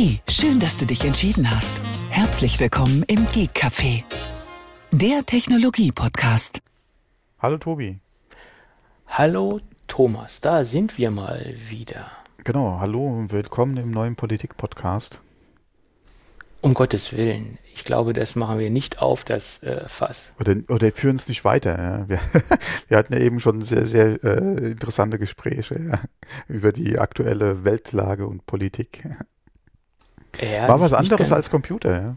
Hey, schön, dass du dich entschieden hast. Herzlich willkommen im Geek Café, der Technologie-Podcast. Hallo Tobi. Hallo Thomas, da sind wir mal wieder. Genau, hallo und willkommen im neuen Politik-Podcast. Um Gottes Willen, ich glaube, das machen wir nicht auf das äh, Fass. Oder, oder führen es nicht weiter. Ja. Wir, wir, hatten ja eben schon sehr, sehr äh, interessante Gespräche ja, über die aktuelle Weltlage und Politik. Ja, War was anderes als Computer. Ja.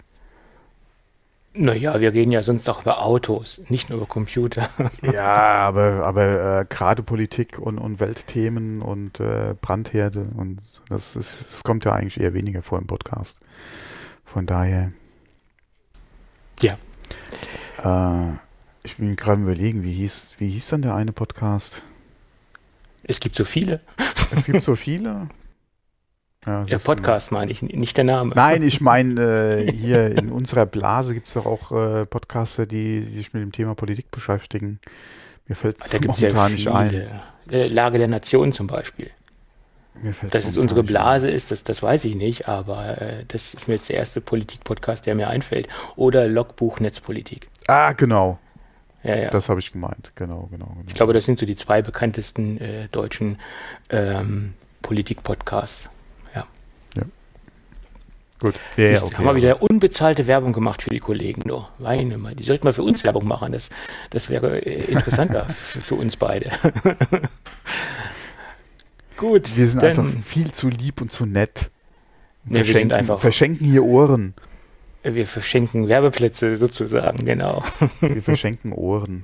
Naja, wir reden ja sonst auch über Autos, nicht nur über Computer. ja, aber, aber äh, gerade Politik und, und Weltthemen und äh, Brandherde und das, ist, das kommt ja eigentlich eher weniger vor im Podcast. Von daher. Ja. Äh, ich bin gerade überlegen, wie hieß, wie hieß dann der eine Podcast? Es gibt so viele. Es gibt so viele. Ja, der Podcast meine ich, nicht der Name. Nein, ich meine, äh, hier in unserer Blase gibt es doch auch äh, Podcaster, die, die, sich mit dem Thema Politik beschäftigen. Mir fällt es momentan ja nicht ein. Äh, Lage der Nation zum Beispiel. Mir Dass es unsere Blase ein. ist, das, das weiß ich nicht, aber äh, das ist mir jetzt der erste Politik-Podcast, der mir einfällt. Oder Logbuch Netzpolitik. Ah, genau. Ja, ja. Das habe ich gemeint, genau, genau, genau, Ich glaube, das sind so die zwei bekanntesten äh, deutschen ähm, Politik-Podcasts. Gut. Ja, ja, okay, haben wir wieder unbezahlte Werbung gemacht für die Kollegen. Nur. Weine mal. Die sollten mal für uns Werbung machen. Das, das wäre äh, interessanter für, für, uns beide. Gut. Wir sind einfach viel zu lieb und zu nett. Nee, wir sind einfach verschenken hier Ohren. Wir verschenken Werbeplätze sozusagen, genau. Wir verschenken Ohren.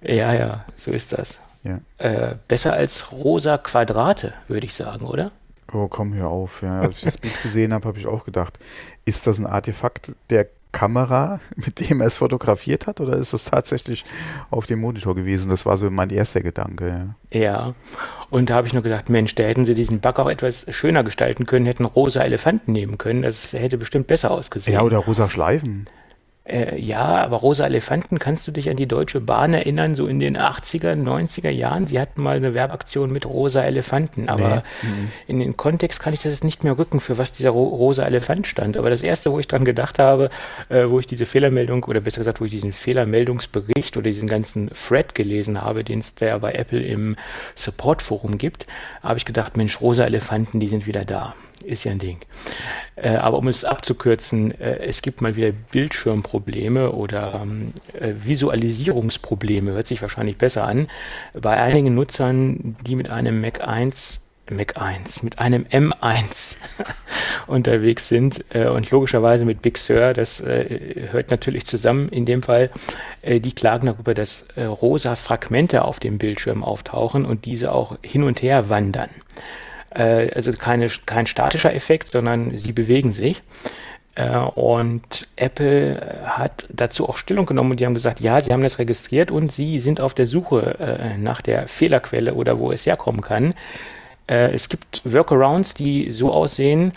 Ja, ja, so ist das. Ja. Äh, besser als rosa Quadrate, würde ich sagen, oder? Oh, komm, hör auf. Ja. Als ich das Bild gesehen habe, habe ich auch gedacht, ist das ein Artefakt der Kamera, mit dem er es fotografiert hat, oder ist das tatsächlich auf dem Monitor gewesen? Das war so mein erster Gedanke. Ja, ja. und da habe ich nur gedacht, Mensch, da hätten sie diesen Bug auch etwas schöner gestalten können, hätten rosa Elefanten nehmen können. Das hätte bestimmt besser ausgesehen. Ja, oder rosa Schleifen. Äh, ja, aber Rosa Elefanten, kannst du dich an die Deutsche Bahn erinnern, so in den 80er, 90er Jahren? Sie hatten mal eine Werbaktion mit Rosa Elefanten, aber nee. Mhm. in den Kontext kann ich das jetzt nicht mehr rücken, für was dieser Ro Rosa Elefant stand. Aber das erste, wo ich dran gedacht habe, äh, wo ich diese Fehlermeldung oder besser gesagt, wo ich diesen Fehlermeldungsbericht oder diesen ganzen Thread gelesen habe, den es da bei Apple im Support-Forum gibt, habe ich gedacht, Mensch, Rosa Elefanten, die sind wieder da ist ja ein Ding. Äh, aber um es abzukürzen, äh, es gibt mal wieder Bildschirmprobleme oder ähm, äh, Visualisierungsprobleme, hört sich wahrscheinlich besser an, bei einigen Nutzern, die mit einem Mac 1 Mac 1, mit einem M1 unterwegs sind äh, und logischerweise mit Big Sur, das äh, hört natürlich zusammen in dem Fall, äh, die klagen darüber, dass äh, rosa Fragmente auf dem Bildschirm auftauchen und diese auch hin und her wandern. Äh, also keine, kein statischer Effekt, sondern sie bewegen sich. Äh, und Apple hat dazu auch Stellung genommen und die haben gesagt, ja, sie haben das registriert und sie sind auf der Suche äh, nach der Fehlerquelle oder wo es herkommen kann. Äh, es gibt Workarounds, die so aussehen,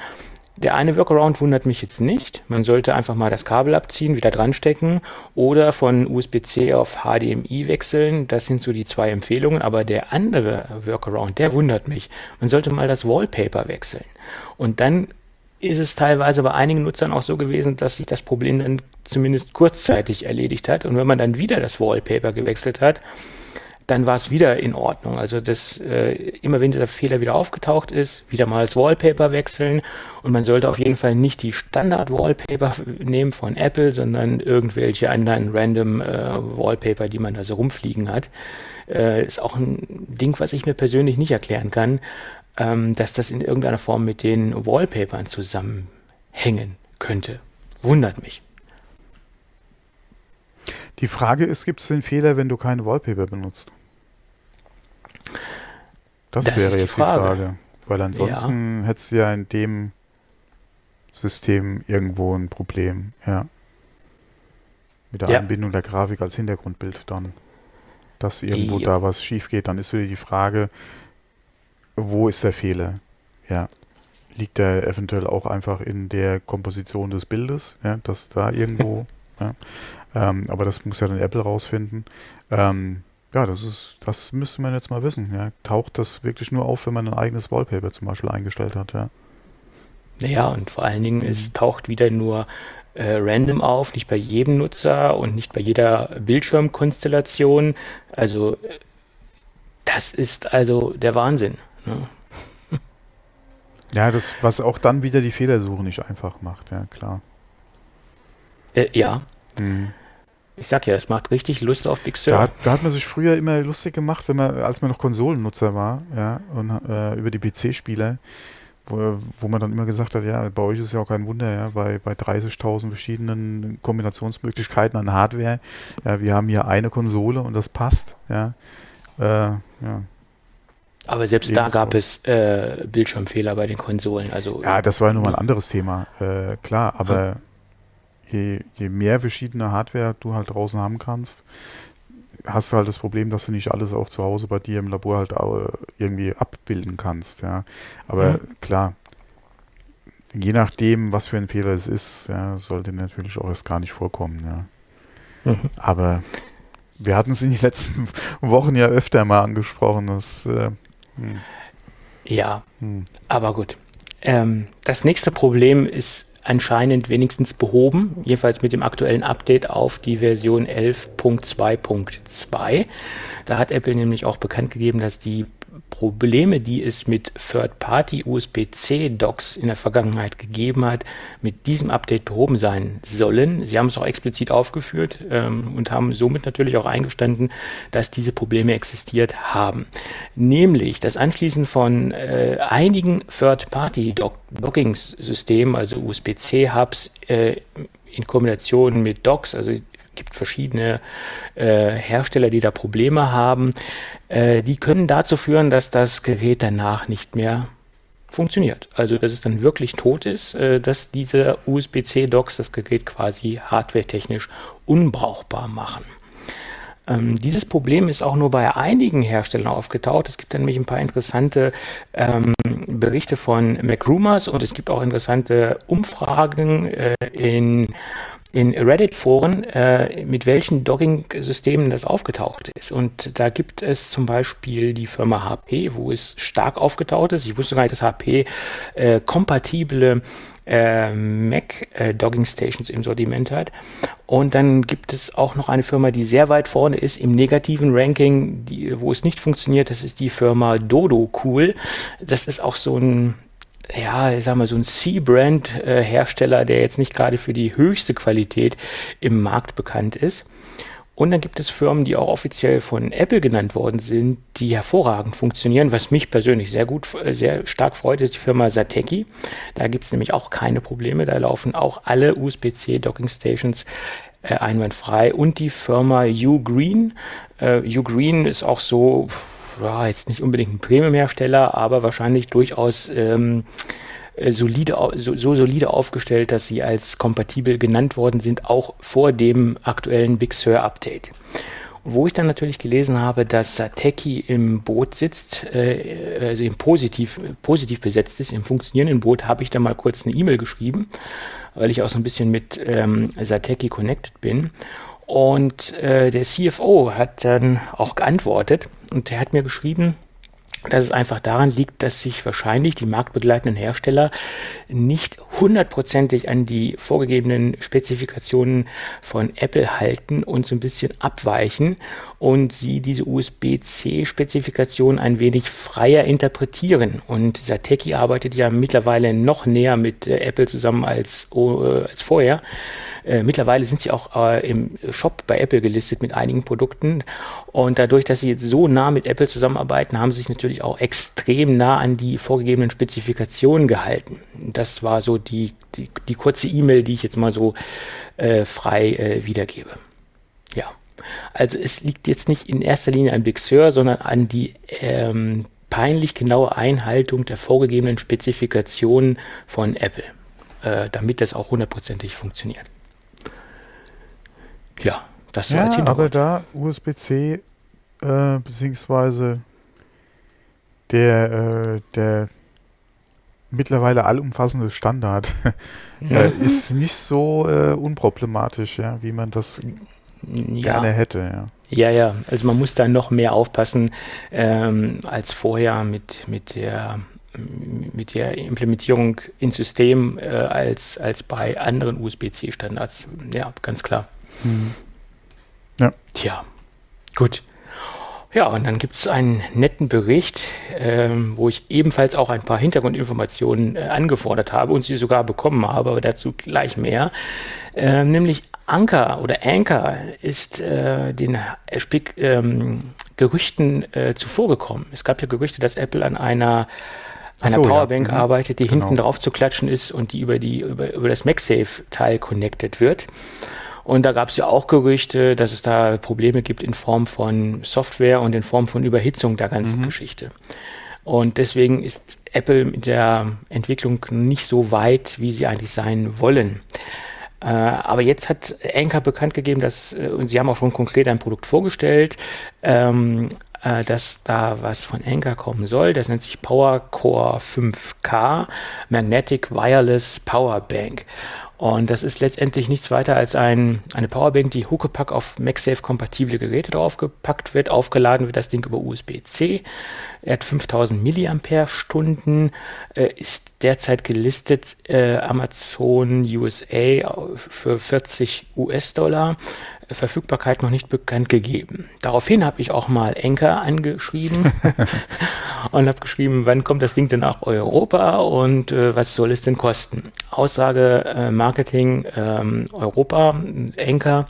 der eine Workaround wundert mich jetzt nicht. Man sollte einfach mal das Kabel abziehen, wieder dran stecken oder von USB-C auf HDMI wechseln. Das sind so die zwei Empfehlungen. Aber der andere Workaround, der wundert mich. Man sollte mal das Wallpaper wechseln. Und dann ist es teilweise bei einigen Nutzern auch so gewesen, dass sich das Problem dann zumindest kurzzeitig erledigt hat. Und wenn man dann wieder das Wallpaper gewechselt hat, dann war es wieder in Ordnung. Also das äh, immer wenn dieser Fehler wieder aufgetaucht ist, wieder mal das Wallpaper wechseln und man sollte auf jeden Fall nicht die Standard Wallpaper nehmen von Apple, sondern irgendwelche anderen random äh, Wallpaper, die man da so rumfliegen hat. Äh, ist auch ein Ding, was ich mir persönlich nicht erklären kann, ähm, dass das in irgendeiner Form mit den Wallpapern zusammenhängen könnte. Wundert mich. Die Frage ist, gibt es den Fehler, wenn du keine Wallpaper benutzt? Das, das wäre jetzt die Frage. die Frage. Weil ansonsten ja. hättest du ja in dem System irgendwo ein Problem, ja. Mit der ja. Einbindung der Grafik als Hintergrundbild dann. Dass irgendwo ja. da was schief geht, dann ist wieder die Frage, wo ist der Fehler? Ja. Liegt der eventuell auch einfach in der Komposition des Bildes, ja, dass da irgendwo, ja. Ähm, aber das muss ja dann Apple rausfinden. Ähm, ja, das ist, das müsste man jetzt mal wissen. Ja. Taucht das wirklich nur auf, wenn man ein eigenes Wallpaper zum Beispiel eingestellt hat, ja? Naja, und vor allen Dingen, mhm. es taucht wieder nur äh, random auf, nicht bei jedem Nutzer und nicht bei jeder Bildschirmkonstellation. Also das ist also der Wahnsinn. Ne? Ja, das, was auch dann wieder die Fehlersuche nicht einfach macht, ja klar. Äh, ja. Mhm. Ich sag ja, es macht richtig Lust auf Big Sur. Da, da, hat man sich früher immer lustig gemacht, wenn man, als man noch Konsolennutzer war, ja, und äh, über die PC-Spieler, wo, wo man dann immer gesagt hat, ja, bei euch ist ja auch kein Wunder, ja, bei, bei 30.000 verschiedenen Kombinationsmöglichkeiten an Hardware, ja, wir haben hier eine Konsole und das passt, ja, äh, ja. Aber selbst da gab es äh, Bildschirmfehler bei den Konsolen. Also ja, das war ja nochmal ein anderes Thema, äh, klar, aber je, je mehr verschiedene Hardware du halt draußen haben kannst, hast du halt das Problem, dass du nicht alles auch zu Hause bei dir im Labor halt irgendwie abbilden kannst, ja. Aber mhm. klar, je nachdem, was für ein Fehler es ist, ja, sollte natürlich auch erst gar nicht vorkommen, ja. Mhm. Aber wir hatten es in den letzten Wochen ja öfter mal angesprochen, dass äh, hm. Ja, hm. aber gut. Ähm, das nächste Problem ist anscheinend wenigstens behoben, jedenfalls mit dem aktuellen Update auf die Version 11.2.2. Da hat Apple nämlich auch bekannt gegeben, dass die Probleme, die es mit Third-Party-USB-C-Docks in der Vergangenheit gegeben hat, mit diesem Update behoben sein sollen. Sie haben es auch explizit aufgeführt ähm, und haben somit natürlich auch eingestanden, dass diese Probleme existiert haben. Nämlich das Anschließen von äh, einigen Third-Party-Docking-Systemen, also USB-C-Hubs, äh, in Kombination mit Docks, also gibt verschiedene äh, Hersteller, die da Probleme haben. Äh, die können dazu führen, dass das Gerät danach nicht mehr funktioniert. Also dass es dann wirklich tot ist, äh, dass diese USB-C-Docks das Gerät quasi hardwaretechnisch unbrauchbar machen. Ähm, dieses Problem ist auch nur bei einigen Herstellern aufgetaucht. Es gibt nämlich ein paar interessante ähm, Berichte von MacRumors und es gibt auch interessante Umfragen äh, in in Reddit-Foren, äh, mit welchen Dogging-Systemen das aufgetaucht ist. Und da gibt es zum Beispiel die Firma HP, wo es stark aufgetaucht ist. Ich wusste gar nicht, dass HP äh, kompatible äh, Mac äh, Dogging Stations im Sortiment hat. Und dann gibt es auch noch eine Firma, die sehr weit vorne ist im negativen Ranking, die, wo es nicht funktioniert. Das ist die Firma Dodo Cool. Das ist auch so ein ja, ich sag mal, so ein C-Brand-Hersteller, der jetzt nicht gerade für die höchste Qualität im Markt bekannt ist. Und dann gibt es Firmen, die auch offiziell von Apple genannt worden sind, die hervorragend funktionieren, was mich persönlich sehr gut, sehr stark freut, ist die Firma Sateki. Da gibt es nämlich auch keine Probleme. Da laufen auch alle USB-C Docking Stations äh, einwandfrei. Und die Firma Ugreen. Äh, Ugreen ist auch so, ja, jetzt nicht unbedingt ein Premium-Hersteller, aber wahrscheinlich durchaus ähm, äh, solide, so, so, solide aufgestellt, dass sie als kompatibel genannt worden sind, auch vor dem aktuellen Big Sur Update. Wo ich dann natürlich gelesen habe, dass Sateki im Boot sitzt, äh, also im positiv, positiv besetzt ist, im funktionierenden Boot, habe ich da mal kurz eine E-Mail geschrieben, weil ich auch so ein bisschen mit ähm, Sateki connected bin. Und äh, der CFO hat dann auch geantwortet und er hat mir geschrieben, dass es einfach daran liegt, dass sich wahrscheinlich die marktbegleitenden Hersteller nicht hundertprozentig an die vorgegebenen Spezifikationen von Apple halten und so ein bisschen abweichen und sie diese USB-C-Spezifikation ein wenig freier interpretieren. Und Sateki arbeitet ja mittlerweile noch näher mit äh, Apple zusammen als, äh, als vorher. Äh, mittlerweile sind sie auch äh, im Shop bei Apple gelistet mit einigen Produkten. Und dadurch, dass sie jetzt so nah mit Apple zusammenarbeiten, haben sie sich natürlich auch extrem nah an die vorgegebenen Spezifikationen gehalten. Das war so die, die, die kurze E-Mail, die ich jetzt mal so äh, frei äh, wiedergebe. Ja. Also es liegt jetzt nicht in erster Linie an Big Sur, sondern an die ähm, peinlich genaue Einhaltung der vorgegebenen Spezifikationen von Apple, äh, damit das auch hundertprozentig funktioniert. Ja, das so ja, als Aber da USB-C äh, beziehungsweise der, äh, der mittlerweile allumfassende Standard äh, ist nicht so äh, unproblematisch, ja, wie man das ja. gerne hätte. Ja. Ja, ja, also man muss da noch mehr aufpassen ähm, als vorher mit, mit der mit der Implementierung ins System äh, als, als bei anderen USB-C-Standards. Ja, ganz klar. Mhm. Ja. Tja, gut. Ja, und dann gibt es einen netten Bericht, ähm, wo ich ebenfalls auch ein paar Hintergrundinformationen äh, angefordert habe und sie sogar bekommen habe, aber dazu gleich mehr. Ähm, nämlich Anker oder Anker ist äh, den äh, ähm, Gerüchten äh, zuvorgekommen. Es gab ja Gerüchte, dass Apple an einer einer so, Powerbank ja. Mhm. arbeitet, die genau. hinten drauf zu klatschen ist und die über die über, über das MagSafe-Teil connected wird. Und da gab es ja auch Gerüchte, dass es da Probleme gibt in Form von Software und in Form von Überhitzung der ganzen mhm. Geschichte. Und deswegen ist Apple mit der Entwicklung nicht so weit, wie sie eigentlich sein wollen. Äh, aber jetzt hat Anker bekannt gegeben, dass, äh, und sie haben auch schon konkret ein Produkt vorgestellt, ähm, äh, dass da was von Anker kommen soll. Das nennt sich PowerCore 5K Magnetic Wireless Power Bank. Und das ist letztendlich nichts weiter als ein, eine Powerbank, die Huckepack auf MagSafe-kompatible Geräte draufgepackt wird. Aufgeladen wird das Ding über USB-C. Er hat 5000 Milliampere-Stunden, äh, ist derzeit gelistet äh, Amazon USA für 40 US-Dollar. Verfügbarkeit noch nicht bekannt gegeben. Daraufhin habe ich auch mal Enker angeschrieben und habe geschrieben, wann kommt das Ding denn nach Europa und äh, was soll es denn kosten? Aussage äh, Marketing ähm, Europa, Enker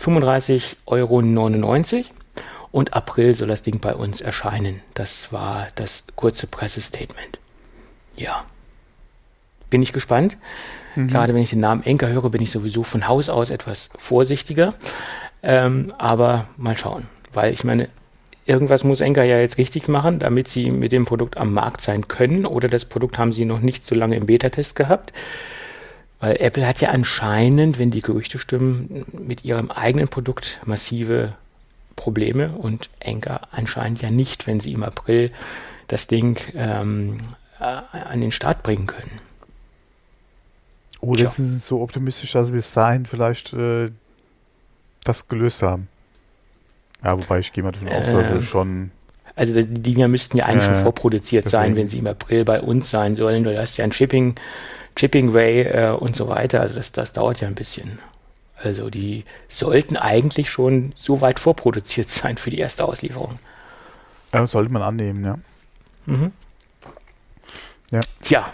35,99 Euro und April soll das Ding bei uns erscheinen. Das war das kurze Pressestatement. Ja. Bin ich gespannt. Mhm. Gerade wenn ich den Namen Enker höre, bin ich sowieso von Haus aus etwas vorsichtiger. Ähm, aber mal schauen. Weil ich meine, irgendwas muss Enker ja jetzt richtig machen, damit sie mit dem Produkt am Markt sein können. Oder das Produkt haben sie noch nicht so lange im Beta-Test gehabt. Weil Apple hat ja anscheinend, wenn die Gerüchte stimmen, mit ihrem eigenen Produkt massive Probleme und Enker anscheinend ja nicht, wenn sie im April das Ding ähm, äh, an den Start bringen können. Oder Tja. sind sie so optimistisch, dass sie bis dahin vielleicht äh, das gelöst haben? Ja, wobei ich gehe mal davon aus, dass sie ähm, schon. Also die Dinger müssten ja eigentlich äh, schon vorproduziert deswegen. sein, wenn sie im April bei uns sein sollen. Du hast ja ein Shipping, Shipping Way äh, und so weiter. Also das, das dauert ja ein bisschen. Also die sollten eigentlich schon so weit vorproduziert sein für die erste Auslieferung. Ja, sollte man annehmen, ja. Mhm. Ja. Tja,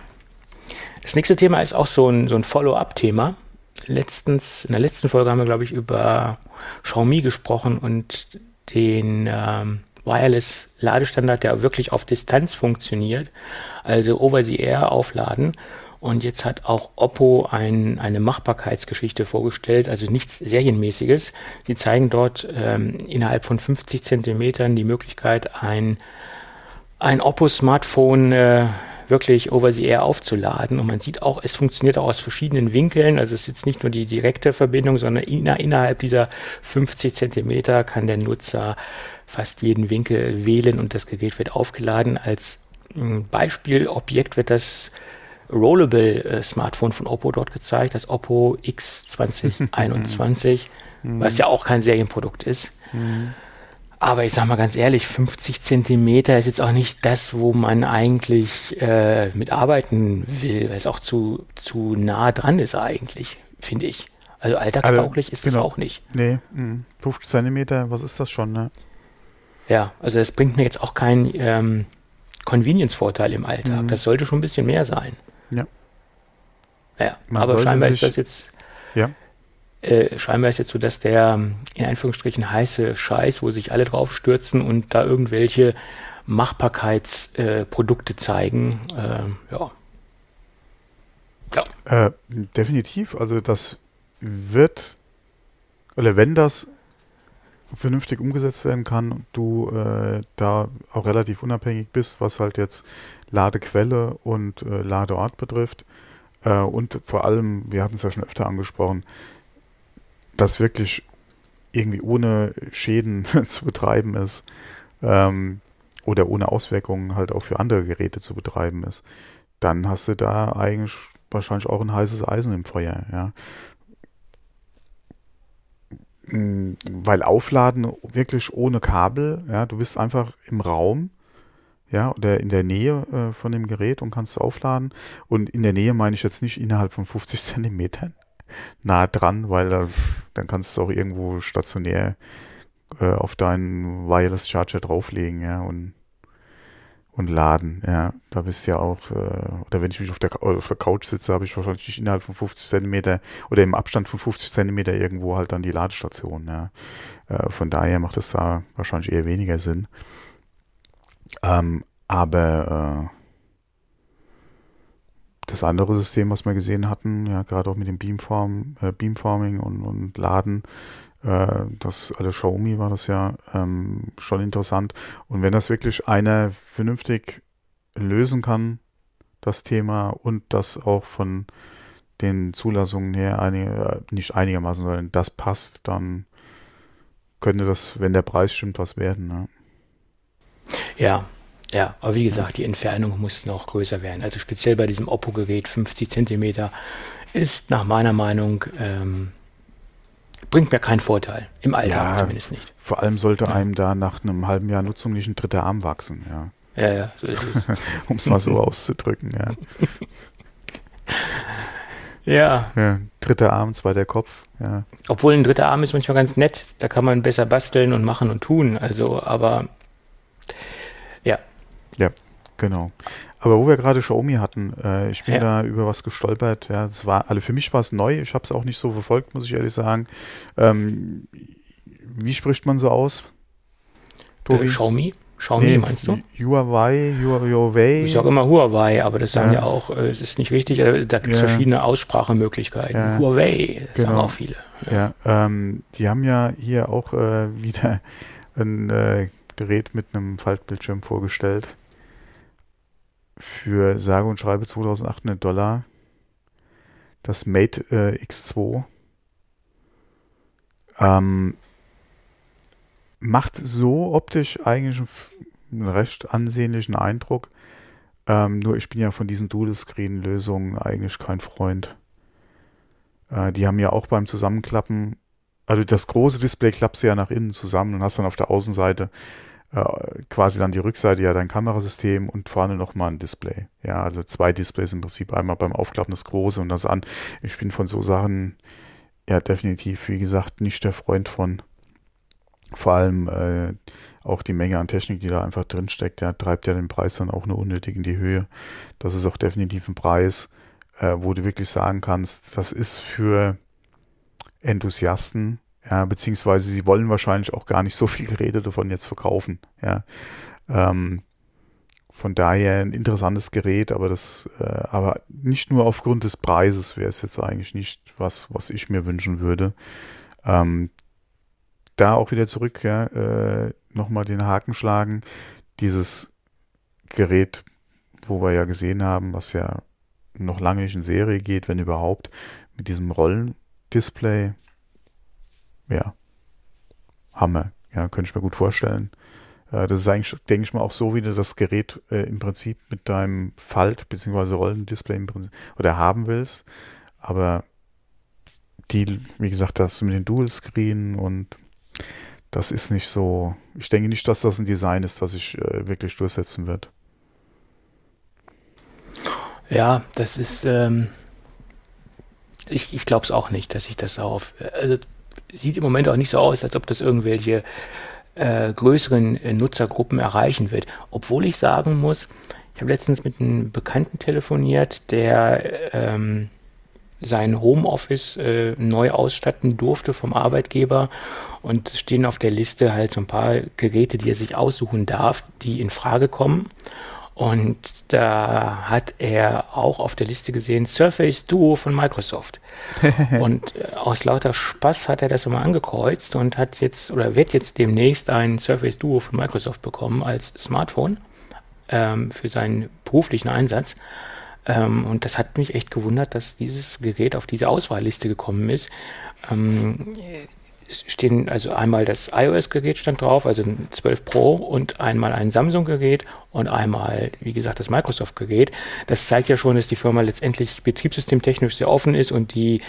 das nächste Thema ist auch so ein, so ein Follow-up-Thema. Letztens, in der letzten Folge haben wir, glaube ich, über Xiaomi gesprochen und den ähm, Wireless-Ladestandard, der wirklich auf Distanz funktioniert, also Over-the-Air aufladen. Und jetzt hat auch Oppo ein, eine Machbarkeitsgeschichte vorgestellt, also nichts Serienmäßiges. Sie zeigen dort ähm, innerhalb von 50 Zentimetern die Möglichkeit, ein, ein Oppo-Smartphone äh, wirklich over the air aufzuladen. Und man sieht auch, es funktioniert auch aus verschiedenen Winkeln. Also es ist jetzt nicht nur die direkte Verbindung, sondern inner, innerhalb dieser 50 Zentimeter kann der Nutzer fast jeden Winkel wählen und das Gerät wird aufgeladen. Als Beispielobjekt wird das Rollable äh, Smartphone von Oppo dort gezeigt, das Oppo X2021, was ja auch kein Serienprodukt ist. Mhm. Aber ich sag mal ganz ehrlich, 50 Zentimeter ist jetzt auch nicht das, wo man eigentlich äh, mit arbeiten will, weil es auch zu, zu nah dran ist eigentlich, finde ich. Also alltagstauglich also, ist es genau. auch nicht. Nee, 50 hm, Zentimeter, was ist das schon, ne? Ja, also es bringt mir jetzt auch keinen ähm, Convenience-Vorteil im Alltag. Mhm. Das sollte schon ein bisschen mehr sein. Ja. Ja, aber scheinbar ist das jetzt ja. Äh, scheinbar ist jetzt so, dass der in Anführungsstrichen heiße Scheiß, wo sich alle drauf stürzen und da irgendwelche Machbarkeitsprodukte äh, zeigen, äh, ja. ja. Äh, definitiv, also das wird, oder wenn das vernünftig umgesetzt werden kann und du äh, da auch relativ unabhängig bist, was halt jetzt Ladequelle und äh, Ladeort betrifft. Äh, und vor allem, wir hatten es ja schon öfter angesprochen, das wirklich irgendwie ohne Schäden zu betreiben ist ähm, oder ohne Auswirkungen halt auch für andere Geräte zu betreiben ist, dann hast du da eigentlich wahrscheinlich auch ein heißes Eisen im Feuer, ja. Weil Aufladen wirklich ohne Kabel, ja, du bist einfach im Raum, ja, oder in der Nähe äh, von dem Gerät und kannst aufladen. Und in der Nähe meine ich jetzt nicht innerhalb von 50 Zentimetern nah dran, weil äh, dann kannst du auch irgendwo stationär äh, auf deinen Wireless Charger drauflegen, ja, und und laden, ja. Da bist du ja auch, äh, oder wenn ich mich auf der, auf der Couch sitze, habe ich wahrscheinlich nicht innerhalb von 50 Zentimeter oder im Abstand von 50 Zentimeter irgendwo halt dann die Ladestation, ja. Äh, von daher macht es da wahrscheinlich eher weniger Sinn. Ähm, aber äh, das andere System, was wir gesehen hatten, ja, gerade auch mit dem Beamform, äh, Beamforming und, und Laden, äh, das alle Xiaomi war das ja ähm, schon interessant. Und wenn das wirklich einer vernünftig lösen kann, das Thema und das auch von den Zulassungen her einige, äh, nicht einigermaßen, sondern das passt, dann könnte das, wenn der Preis stimmt, was werden. Ne? Ja, ja, aber wie gesagt, die Entfernung muss noch größer werden. Also speziell bei diesem Oppo-Gerät 50 Zentimeter ist nach meiner Meinung ähm, bringt mir keinen Vorteil. Im Alltag ja, zumindest nicht. Vor allem sollte ja. einem da nach einem halben Jahr Nutzung nicht ein dritter Arm wachsen, ja. Ja, ja, so ist es. um es mal so auszudrücken, ja. ja. ja. Dritter Arm, zweiter Kopf, ja. Obwohl ein dritter Arm ist manchmal ganz nett. Da kann man besser basteln und machen und tun. Also, aber ja. Ja, genau. Aber wo wir gerade Xiaomi hatten, äh, ich bin ja. da über was gestolpert. Ja, das war, also für mich war es neu. Ich habe es auch nicht so verfolgt, muss ich ehrlich sagen. Ähm, wie spricht man so aus? Tobi? Äh, Xiaomi? Xiaomi nee, meinst du? Huawei, Huawei. Ich sage immer Huawei, aber das sagen ja, ja auch, äh, es ist nicht richtig. Äh, da gibt es ja. verschiedene Aussprachemöglichkeiten. Huawei, das genau. sagen auch viele. Ja, ähm, die haben ja hier auch äh, wieder ein Gerät mit einem Faltbildschirm vorgestellt für sage und schreibe 2800 Dollar das Mate äh, X2. Ähm, macht so optisch eigentlich einen recht ansehnlichen Eindruck. Ähm, nur ich bin ja von diesen Dual-Screen-Lösungen eigentlich kein Freund. Äh, die haben ja auch beim Zusammenklappen, also das große Display klappst du ja nach innen zusammen und hast dann auf der Außenseite quasi dann die Rückseite ja dein Kamerasystem und vorne nochmal ein Display. Ja, also zwei Displays im Prinzip, einmal beim Aufklappen das große und das an. Ich bin von so Sachen ja definitiv, wie gesagt, nicht der Freund von. Vor allem äh, auch die Menge an Technik, die da einfach drin steckt, ja, treibt ja den Preis dann auch nur unnötig in die Höhe. Das ist auch definitiv ein Preis, äh, wo du wirklich sagen kannst, das ist für Enthusiasten ja, beziehungsweise sie wollen wahrscheinlich auch gar nicht so viel Geräte davon jetzt verkaufen. Ja, ähm, von daher ein interessantes Gerät, aber das, äh, aber nicht nur aufgrund des Preises wäre es jetzt eigentlich nicht was, was ich mir wünschen würde. Ähm, da auch wieder zurück, ja, äh, nochmal den Haken schlagen. Dieses Gerät, wo wir ja gesehen haben, was ja noch lange nicht in Serie geht, wenn überhaupt, mit diesem Rollendisplay, ja, Hammer. Ja, könnte ich mir gut vorstellen. Äh, das ist eigentlich, denke ich mal, auch so, wie du das Gerät äh, im Prinzip mit deinem Falt- bzw. Rollendisplay im Prinzip, oder haben willst. Aber die, wie gesagt, das mit den Dual-Screen und das ist nicht so. Ich denke nicht, dass das ein Design ist, das sich äh, wirklich durchsetzen wird. Ja, das ist. Ähm, ich ich glaube es auch nicht, dass ich das auf. Also sieht im Moment auch nicht so aus, als ob das irgendwelche äh, größeren äh, Nutzergruppen erreichen wird. Obwohl ich sagen muss, ich habe letztens mit einem Bekannten telefoniert, der ähm, sein Homeoffice äh, neu ausstatten durfte vom Arbeitgeber und stehen auf der Liste halt so ein paar Geräte, die er sich aussuchen darf, die in Frage kommen. Und da hat er auch auf der Liste gesehen Surface Duo von Microsoft. und äh, aus lauter Spaß hat er das immer angekreuzt und hat jetzt oder wird jetzt demnächst ein Surface Duo von Microsoft bekommen als Smartphone ähm, für seinen beruflichen Einsatz. Ähm, und das hat mich echt gewundert, dass dieses Gerät auf diese Auswahlliste gekommen ist. Ähm, stehen also einmal das iOS-Gerät stand drauf, also ein 12 Pro und einmal ein Samsung-Gerät und einmal, wie gesagt, das Microsoft-Gerät. Das zeigt ja schon, dass die Firma letztendlich betriebssystemtechnisch sehr offen ist und die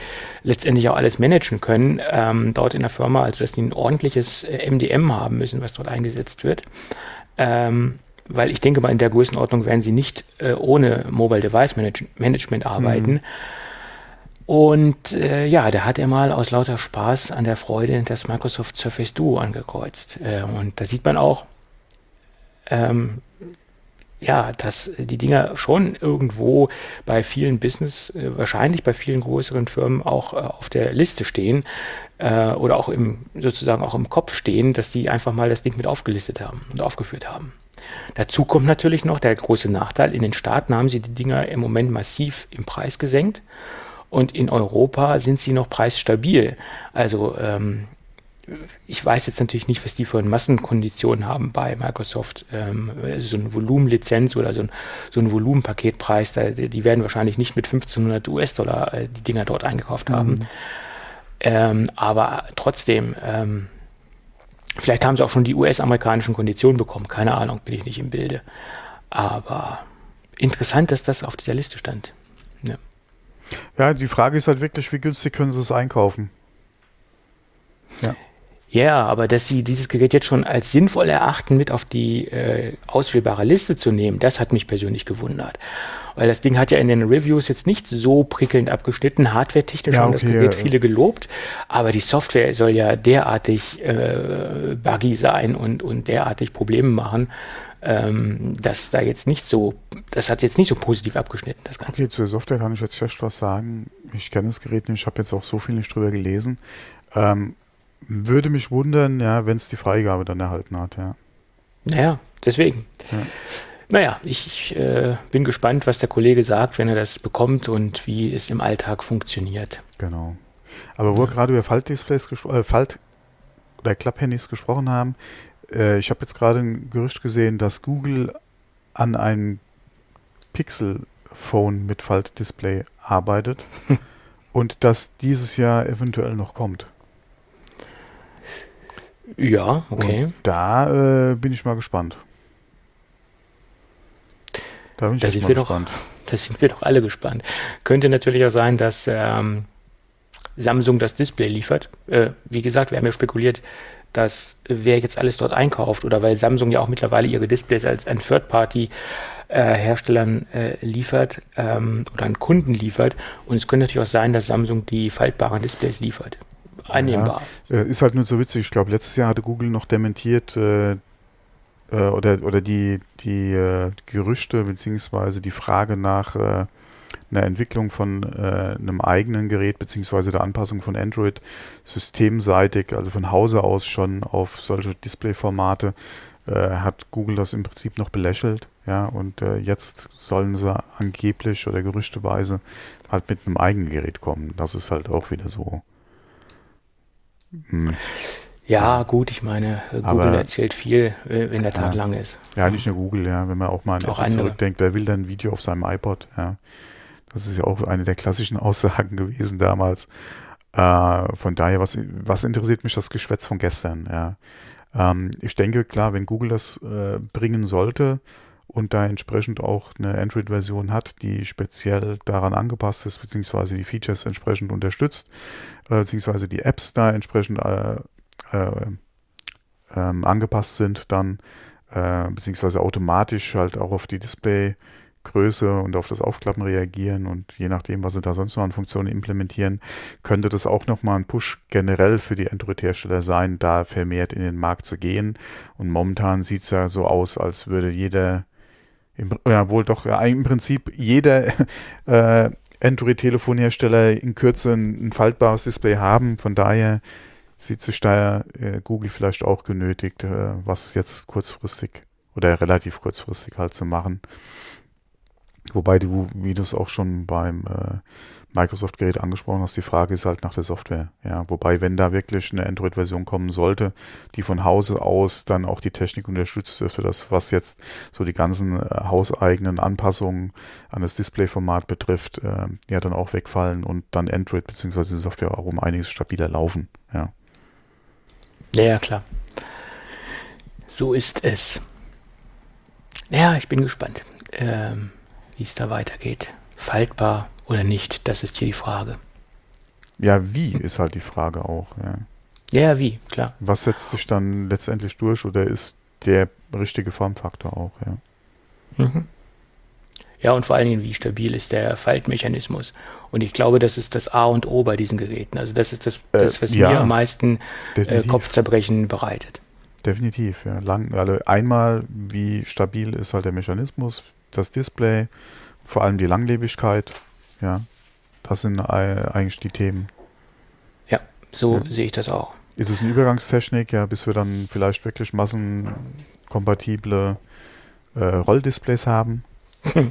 letztendlich auch alles managen können ähm, dort in der Firma, also dass die ein ordentliches MDM äh, haben müssen, was dort eingesetzt wird. Ähm, weil ich denke mal, in der Größenordnung werden sie nicht äh, ohne Mobile Device Manage Management arbeiten. Mhm. Und äh, ja, da hat er mal aus lauter Spaß an der Freude das Microsoft Surface Duo angekreuzt. Äh, und da sieht man auch, ähm, ja, dass die Dinger schon irgendwo bei vielen Business, äh, wahrscheinlich bei vielen größeren Firmen auch äh, auf der Liste stehen äh, oder auch im, sozusagen auch im Kopf stehen, dass die einfach mal das Ding mit aufgelistet haben und aufgeführt haben. Dazu kommt natürlich noch der große Nachteil, in den Staaten haben sie die Dinger im Moment massiv im Preis gesenkt und in Europa sind sie noch preisstabil. Also ähm, ich weiß jetzt natürlich nicht, was die für Massenkonditionen haben bei Microsoft. Ähm, so eine Volumenlizenz oder so ein, so ein Volumenpaketpreis, da, die werden wahrscheinlich nicht mit 1500 US-Dollar äh, die Dinger dort eingekauft haben. Mhm. Ähm, aber trotzdem, ähm, vielleicht haben sie auch schon die US-amerikanischen Konditionen bekommen. Keine Ahnung, bin ich nicht im Bilde. Aber interessant, dass das auf dieser Liste stand. Ja, die Frage ist halt wirklich, wie günstig können sie es einkaufen? Ja. Ja, aber dass sie dieses Gerät jetzt schon als sinnvoll erachten, mit auf die äh, auswählbare Liste zu nehmen, das hat mich persönlich gewundert. Weil das Ding hat ja in den Reviews jetzt nicht so prickelnd abgeschnitten. Hardware-technisch ja, haben okay, das Gerät ja. viele gelobt, aber die Software soll ja derartig äh, buggy sein und, und derartig Probleme machen, ähm, dass da jetzt nicht so, das hat jetzt nicht so positiv abgeschnitten, das Ganze. Okay, zur Software kann ich jetzt fest was sagen. Ich kenne das Gerät nicht, ich habe jetzt auch so viel nicht drüber gelesen. Ähm, würde mich wundern, ja, wenn es die Freigabe dann erhalten hat, ja. Naja, deswegen. Ja. Naja, ich, ich äh, bin gespannt, was der Kollege sagt, wenn er das bekommt und wie es im Alltag funktioniert. Genau. Aber wo wir gerade über Faltdisplays äh, Falt- oder Klapphandys gesprochen haben, äh, ich habe jetzt gerade ein Gerücht gesehen, dass Google an einem Pixel-Phone mit Faltdisplay arbeitet und dass dieses Jahr eventuell noch kommt. Ja, okay. Und da äh, bin ich mal gespannt. Da bin ich da sind mal wir gespannt. Doch, da sind wir doch alle gespannt. Könnte natürlich auch sein, dass ähm, Samsung das Display liefert. Äh, wie gesagt, wir haben ja spekuliert, dass wer jetzt alles dort einkauft oder weil Samsung ja auch mittlerweile ihre Displays als ein Third-Party Herstellern äh, liefert ähm, oder an Kunden liefert. Und es könnte natürlich auch sein, dass Samsung die faltbaren Displays liefert einnehmbar. Ja, äh, ist halt nur so witzig. Ich glaube, letztes Jahr hatte Google noch dementiert äh, äh, oder, oder die, die äh, Gerüchte beziehungsweise die Frage nach äh, einer Entwicklung von äh, einem eigenen Gerät beziehungsweise der Anpassung von Android systemseitig, also von Hause aus schon auf solche Displayformate, hat Google das im Prinzip noch belächelt. Ja, und jetzt sollen sie angeblich oder gerüchteweise halt mit einem eigenen Gerät kommen. Das ist halt auch wieder so hm. Ja, gut, ich meine, Google Aber, erzählt viel, wenn der Tag ja, lang ist. Ja, nicht nur Google, ja, wenn man auch mal an auch Apple zurückdenkt, wer will denn ein Video auf seinem iPod, ja. Das ist ja auch eine der klassischen Aussagen gewesen damals. Äh, von daher, was, was interessiert mich das Geschwätz von gestern, ja. Ähm, ich denke, klar, wenn Google das äh, bringen sollte und da entsprechend auch eine Android-Version hat, die speziell daran angepasst ist, beziehungsweise die Features entsprechend unterstützt, äh, beziehungsweise die Apps da entsprechend äh, äh, ähm, angepasst sind, dann äh, beziehungsweise automatisch halt auch auf die Displaygröße und auf das Aufklappen reagieren und je nachdem, was sie da sonst noch an Funktionen implementieren, könnte das auch nochmal ein Push generell für die Android-Hersteller sein, da vermehrt in den Markt zu gehen. Und momentan sieht es ja so aus, als würde jeder, im, ja wohl doch, im Prinzip jeder äh, Android-Telefonhersteller in Kürze ein, ein, faltbares Display haben. Von daher sieht sich da äh, Google vielleicht auch genötigt, äh, was jetzt kurzfristig oder relativ kurzfristig halt zu machen. Wobei du, wie du es auch schon beim äh, Microsoft-Gerät angesprochen hast, die Frage ist halt nach der Software. Ja, wobei, wenn da wirklich eine Android-Version kommen sollte, die von Hause aus dann auch die Technik unterstützt für das, was jetzt so die ganzen äh, hauseigenen Anpassungen an das Displayformat betrifft, äh, ja dann auch wegfallen und dann Android bzw. die Software auch um einiges stabiler laufen. Ja. Ja, klar. So ist es. Ja, ich bin gespannt, ähm, wie es da weitergeht. Faltbar oder nicht? Das ist hier die Frage. Ja, wie ist halt die Frage auch. Ja, ja wie, klar. Was setzt sich dann letztendlich durch oder ist der richtige Formfaktor auch, ja. Mhm. Ja, und vor allen Dingen, wie stabil ist der Faltmechanismus. Und ich glaube, das ist das A und O bei diesen Geräten. Also das ist das, äh, das was äh, ja, mir am meisten äh, Kopfzerbrechen bereitet. Definitiv, ja. Lang, also einmal, wie stabil ist halt der Mechanismus, das Display, vor allem die Langlebigkeit, ja. Das sind eigentlich die Themen. Ja, so ja. sehe ich das auch. Ist es eine Übergangstechnik, ja, bis wir dann vielleicht wirklich massenkompatible äh, Rolldisplays haben? ja.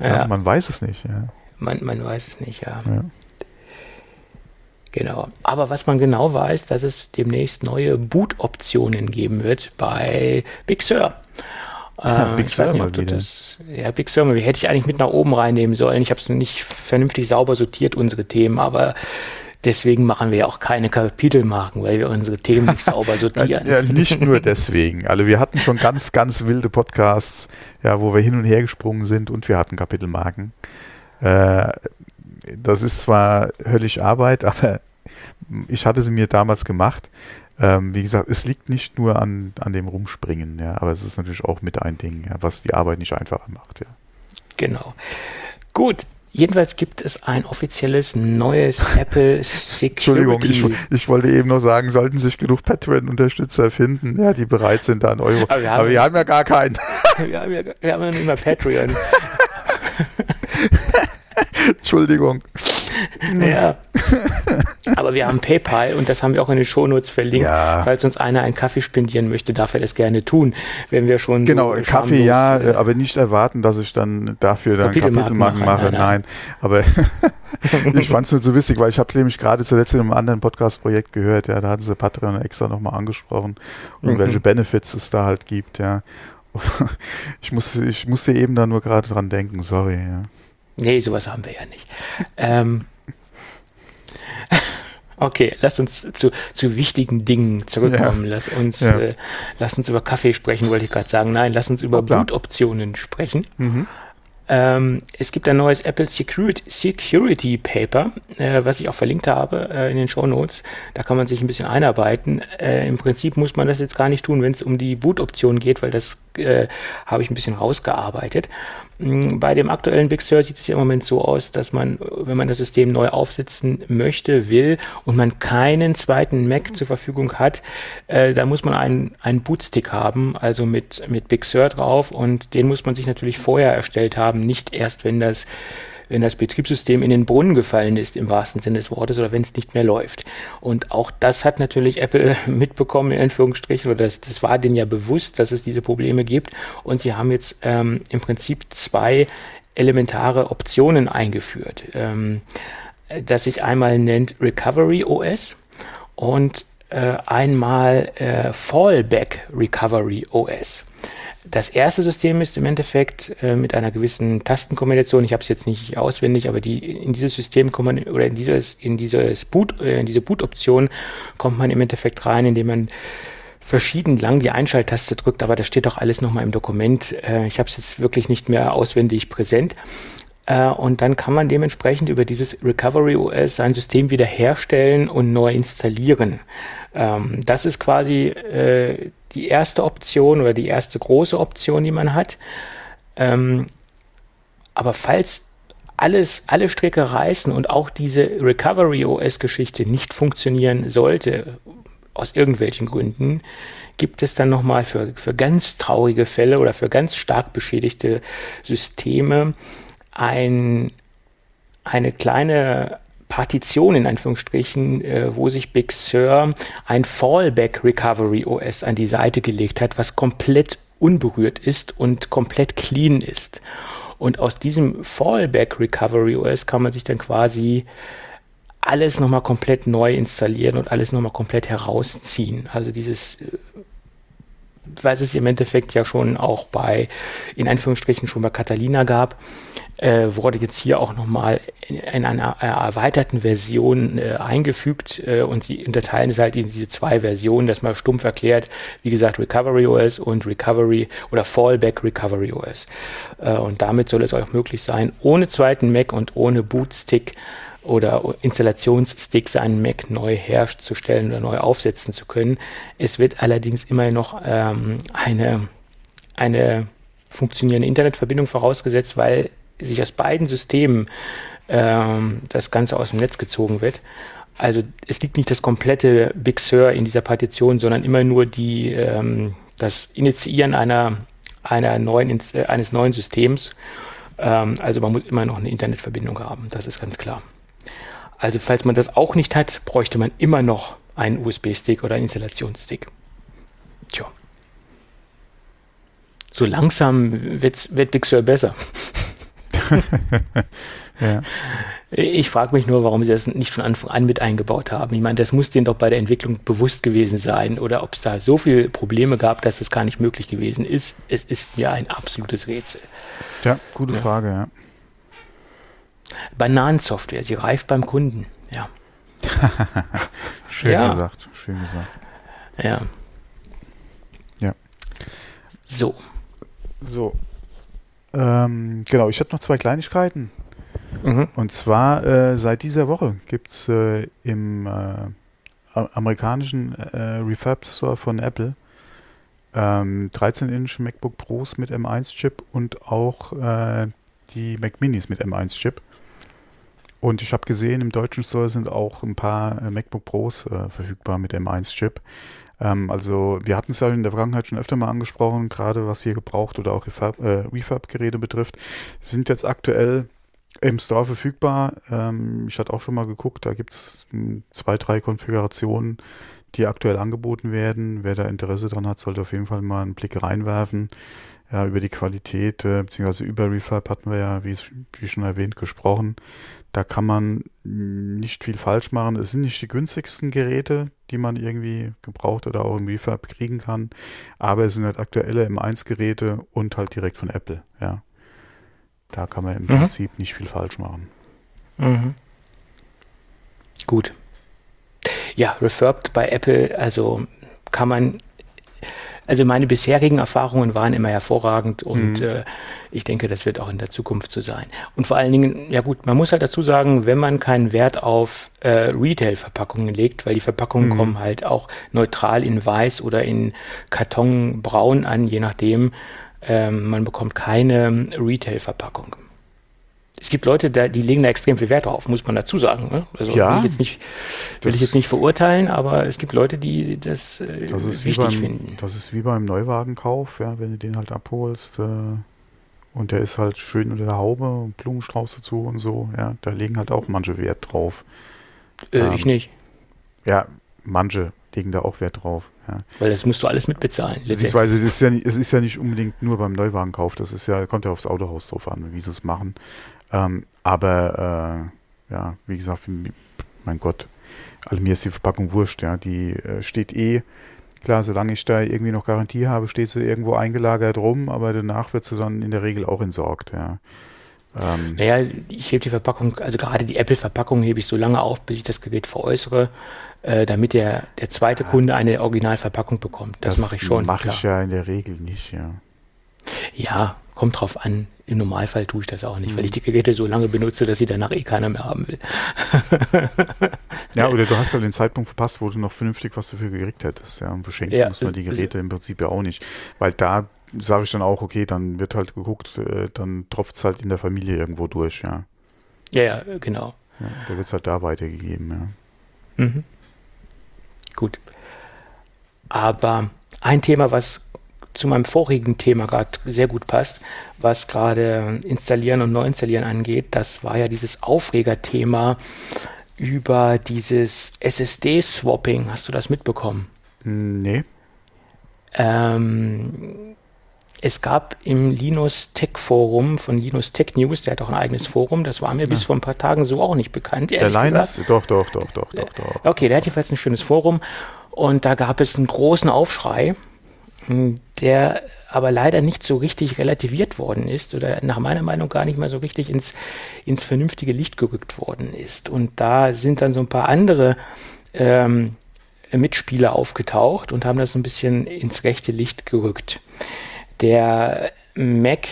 ja. Man weiß es nicht, ja. Man, man weiß es nicht, ja. ja. Genau. Aber was man genau weiß, dass es demnächst neue Boot-Optionen geben wird bei Big Sur. Ja, äh, Big Sur mal wieder. Das, ja, Big Sur, hätte ich eigentlich mit nach oben reinnehmen sollen. Ich habe es nicht vernünftig sauber sortiert, unsere Themen, aber deswegen machen wir ja auch keine Kapitelmarken, weil wir unsere Themen nicht sauber sortieren. ja, nicht nur deswegen. Also wir hatten schon ganz, ganz wilde Podcasts, ja, wo wir hin und her gesprungen sind und wir hatten Kapitelmarken. Äh, das ist zwar höllisch Arbeit, aber ich hatte sie mir damals gemacht. Ähm, wie gesagt, es liegt nicht nur an, an dem Rumspringen, ja, aber es ist natürlich auch mit ein Ding, ja, was die Arbeit nicht einfacher macht, ja. Genau. Gut, Jedenfalls gibt es ein offizielles neues Apple Security. Entschuldigung, ich, ich, wollte eben noch sagen, sollten sich genug Patreon-Unterstützer finden, ja, die bereit sind, da einen Euro. Aber wir haben, Aber wir haben ja gar keinen. Wir haben ja, wir haben ja nicht mal Patreon. Entschuldigung. Ja. Aber wir haben PayPal und das haben wir auch in den Shownotes verlinkt. Ja. Falls uns einer einen Kaffee spendieren möchte, darf er das gerne tun. Wenn wir schon Genau, so Kaffee ja, äh, aber nicht erwarten, dass ich dann dafür dann Kapitelmarken mache. mache. Nein, nein. nein. aber ich fand es nur so witzig, weil ich habe nämlich gerade zuletzt in einem anderen Podcast-Projekt gehört, ja, da hatten sie Patreon extra nochmal angesprochen und mhm. welche Benefits es da halt gibt, ja. Ich musste, ich musste eben da nur gerade dran denken, sorry, ja. Nee, sowas haben wir ja nicht. Ähm, okay, lass uns zu, zu wichtigen Dingen zurückkommen. Ja. Lass, uns, ja. äh, lass uns über Kaffee sprechen, wollte ich gerade sagen. Nein, lass uns über oh, Bootoptionen sprechen. Mhm. Ähm, es gibt ein neues Apple Security, Security Paper, äh, was ich auch verlinkt habe äh, in den Show Notes. Da kann man sich ein bisschen einarbeiten. Äh, Im Prinzip muss man das jetzt gar nicht tun, wenn es um die Boot-Option geht, weil das äh, habe ich ein bisschen rausgearbeitet. Mm, bei dem aktuellen Big Sur sieht es ja im Moment so aus, dass man, wenn man das System neu aufsetzen möchte, will und man keinen zweiten Mac zur Verfügung hat, äh, da muss man einen, einen Bootstick haben, also mit, mit Big Sur drauf und den muss man sich natürlich vorher erstellt haben, nicht erst, wenn das wenn das Betriebssystem in den Brunnen gefallen ist, im wahrsten Sinne des Wortes, oder wenn es nicht mehr läuft. Und auch das hat natürlich Apple mitbekommen, in Anführungsstrichen, oder das, das war denen ja bewusst, dass es diese Probleme gibt. Und sie haben jetzt ähm, im Prinzip zwei elementare Optionen eingeführt, ähm, das sich einmal nennt Recovery OS und äh, einmal äh, Fallback Recovery OS. Das erste System ist im Endeffekt äh, mit einer gewissen Tastenkombination, ich habe es jetzt nicht auswendig, aber die, in dieses System kommt man, oder in dieses, in dieses Boot, äh, in diese Boot-Option kommt man im Endeffekt rein, indem man verschieden lang die Einschalttaste drückt, aber das steht doch alles nochmal im Dokument. Äh, ich habe es jetzt wirklich nicht mehr auswendig präsent. Äh, und dann kann man dementsprechend über dieses Recovery OS sein System wiederherstellen und neu installieren. Ähm, das ist quasi äh, die erste Option oder die erste große Option, die man hat. Ähm, aber falls alles, alle Stricke reißen und auch diese Recovery OS-Geschichte nicht funktionieren sollte, aus irgendwelchen Gründen, gibt es dann nochmal für, für ganz traurige Fälle oder für ganz stark beschädigte Systeme ein, eine kleine Partition in Anführungsstrichen, äh, wo sich Big Sur ein Fallback Recovery OS an die Seite gelegt hat, was komplett unberührt ist und komplett clean ist. Und aus diesem Fallback Recovery OS kann man sich dann quasi alles nochmal komplett neu installieren und alles nochmal komplett herausziehen. Also dieses äh, was es im Endeffekt ja schon auch bei, in Anführungsstrichen schon bei Catalina gab, äh, wurde jetzt hier auch nochmal in, in einer erweiterten Version äh, eingefügt äh, und sie unterteilen es halt in diese zwei Versionen, das mal stumpf erklärt, wie gesagt, Recovery OS und Recovery oder Fallback Recovery OS. Äh, und damit soll es auch möglich sein, ohne zweiten Mac und ohne Bootstick oder Installationssticks einen Mac neu herzustellen oder neu aufsetzen zu können. Es wird allerdings immer noch ähm, eine, eine funktionierende Internetverbindung vorausgesetzt, weil sich aus beiden Systemen ähm, das Ganze aus dem Netz gezogen wird. Also es liegt nicht das komplette Big Sur in dieser Partition, sondern immer nur die, ähm, das Initiieren einer, einer neuen, äh, eines neuen Systems. Ähm, also man muss immer noch eine Internetverbindung haben, das ist ganz klar. Also falls man das auch nicht hat, bräuchte man immer noch einen USB-Stick oder einen Installationsstick. Tja. So langsam wird Big Sur besser. ja. Ich frage mich nur, warum sie das nicht von Anfang an mit eingebaut haben. Ich meine, das muss denen doch bei der Entwicklung bewusst gewesen sein. Oder ob es da so viele Probleme gab, dass das gar nicht möglich gewesen ist. Es ist mir ein absolutes Rätsel. Ja, gute ja. Frage, ja. Bananensoftware, sie reift beim Kunden, ja. schön ja. gesagt, schön gesagt. Ja. Ja. So. So. Ähm, genau, ich hatte noch zwei Kleinigkeiten. Mhm. Und zwar äh, seit dieser Woche gibt es äh, im äh, amerikanischen äh, Refurb Store von Apple ähm, 13-Inch MacBook Pros mit M1-Chip und auch äh, die Mac Minis mit M1-Chip. Und ich habe gesehen, im deutschen Store sind auch ein paar äh, MacBook Pros verfügbar mit M1-Chip. Ähm, also wir hatten es ja in der Vergangenheit schon öfter mal angesprochen, gerade was hier gebraucht oder auch Refurb-Geräte betrifft, sind jetzt aktuell im Store verfügbar. Ähm, ich hatte auch schon mal geguckt, da gibt es hm, zwei, drei Konfigurationen, die aktuell angeboten werden. Wer da Interesse dran hat, sollte auf jeden Fall mal einen Blick reinwerfen. Ja, über die Qualität, äh, beziehungsweise über Refurb hatten wir ja, wie, wie schon erwähnt, gesprochen. Da kann man hm, nicht viel falsch machen. Es sind nicht die günstigsten Geräte, die man irgendwie gebraucht oder auch im Refurb kriegen kann, aber es sind halt aktuelle M1-Geräte und halt direkt von Apple, ja. Da kann man im mhm. Prinzip nicht viel falsch machen. Mhm. Gut. Ja, Refurbed bei Apple, also kann man, also meine bisherigen Erfahrungen waren immer hervorragend und mhm. äh, ich denke, das wird auch in der Zukunft so sein. Und vor allen Dingen, ja gut, man muss halt dazu sagen, wenn man keinen Wert auf äh, Retail-Verpackungen legt, weil die Verpackungen mhm. kommen halt auch neutral in weiß oder in Kartonbraun an, je nachdem, ähm, man bekommt keine Retail-Verpackung. Es gibt Leute, die legen da extrem viel Wert drauf, muss man dazu sagen. Ne? Also ja, will, ich jetzt nicht, will ich jetzt nicht verurteilen, aber es gibt Leute, die das, äh, das wichtig beim, finden. Das ist wie beim Neuwagenkauf, ja, wenn du den halt abholst äh, und der ist halt schön unter der Haube, Blumenstrauß dazu und so, ja, da legen halt auch manche Wert drauf. Äh, ähm, ich nicht. Ja, manche legen da auch Wert drauf. Ja. Weil das musst du alles mitbezahlen. Beziehungsweise es ist, ja, es ist ja nicht unbedingt nur beim Neuwagenkauf, das ist ja, kommt ja aufs Autohaus drauf an, wie sie es machen. Ähm, aber äh, ja, wie gesagt, mein Gott, also mir ist die Verpackung wurscht, ja. Die äh, steht eh, klar, solange ich da irgendwie noch Garantie habe, steht sie irgendwo eingelagert rum, aber danach wird sie dann in der Regel auch entsorgt, ja. Ähm, naja, ich hebe die Verpackung, also gerade die Apple-Verpackung hebe ich so lange auf, bis ich das Gerät veräußere, äh, damit der, der zweite Kunde eine Originalverpackung bekommt. Das, das mache ich schon. Mache ich ja in der Regel nicht, ja. Ja, kommt drauf an. Im Normalfall tue ich das auch nicht, mhm. weil ich die Geräte so lange benutze, dass sie danach eh keiner mehr haben will. ja, oder du hast halt den Zeitpunkt verpasst, wo du noch vernünftig was dafür gekriegt hättest. Ja, und verschenken ja, muss man die Geräte im Prinzip ja auch nicht. Weil da sage ich dann auch, okay, dann wird halt geguckt, äh, dann tropft es halt in der Familie irgendwo durch, ja. Ja, ja, genau. Ja, da wird es halt da weitergegeben, ja. Mhm. Gut. Aber ein Thema, was zu meinem vorigen Thema gerade sehr gut passt, was gerade Installieren und Neuinstallieren angeht, das war ja dieses Aufregerthema über dieses SSD-Swapping. Hast du das mitbekommen? Nee. Ähm, es gab im Linus Tech Forum von Linus Tech News, der hat auch ein eigenes Forum, das war mir ja. bis vor ein paar Tagen so auch nicht bekannt. Der Linus? Doch, doch, doch, doch, doch, doch. Okay, der hat jedenfalls ein schönes Forum und da gab es einen großen Aufschrei, der aber leider nicht so richtig relativiert worden ist oder nach meiner Meinung gar nicht mehr so richtig ins, ins vernünftige Licht gerückt worden ist. Und da sind dann so ein paar andere ähm, Mitspieler aufgetaucht und haben das so ein bisschen ins rechte Licht gerückt. Der Mac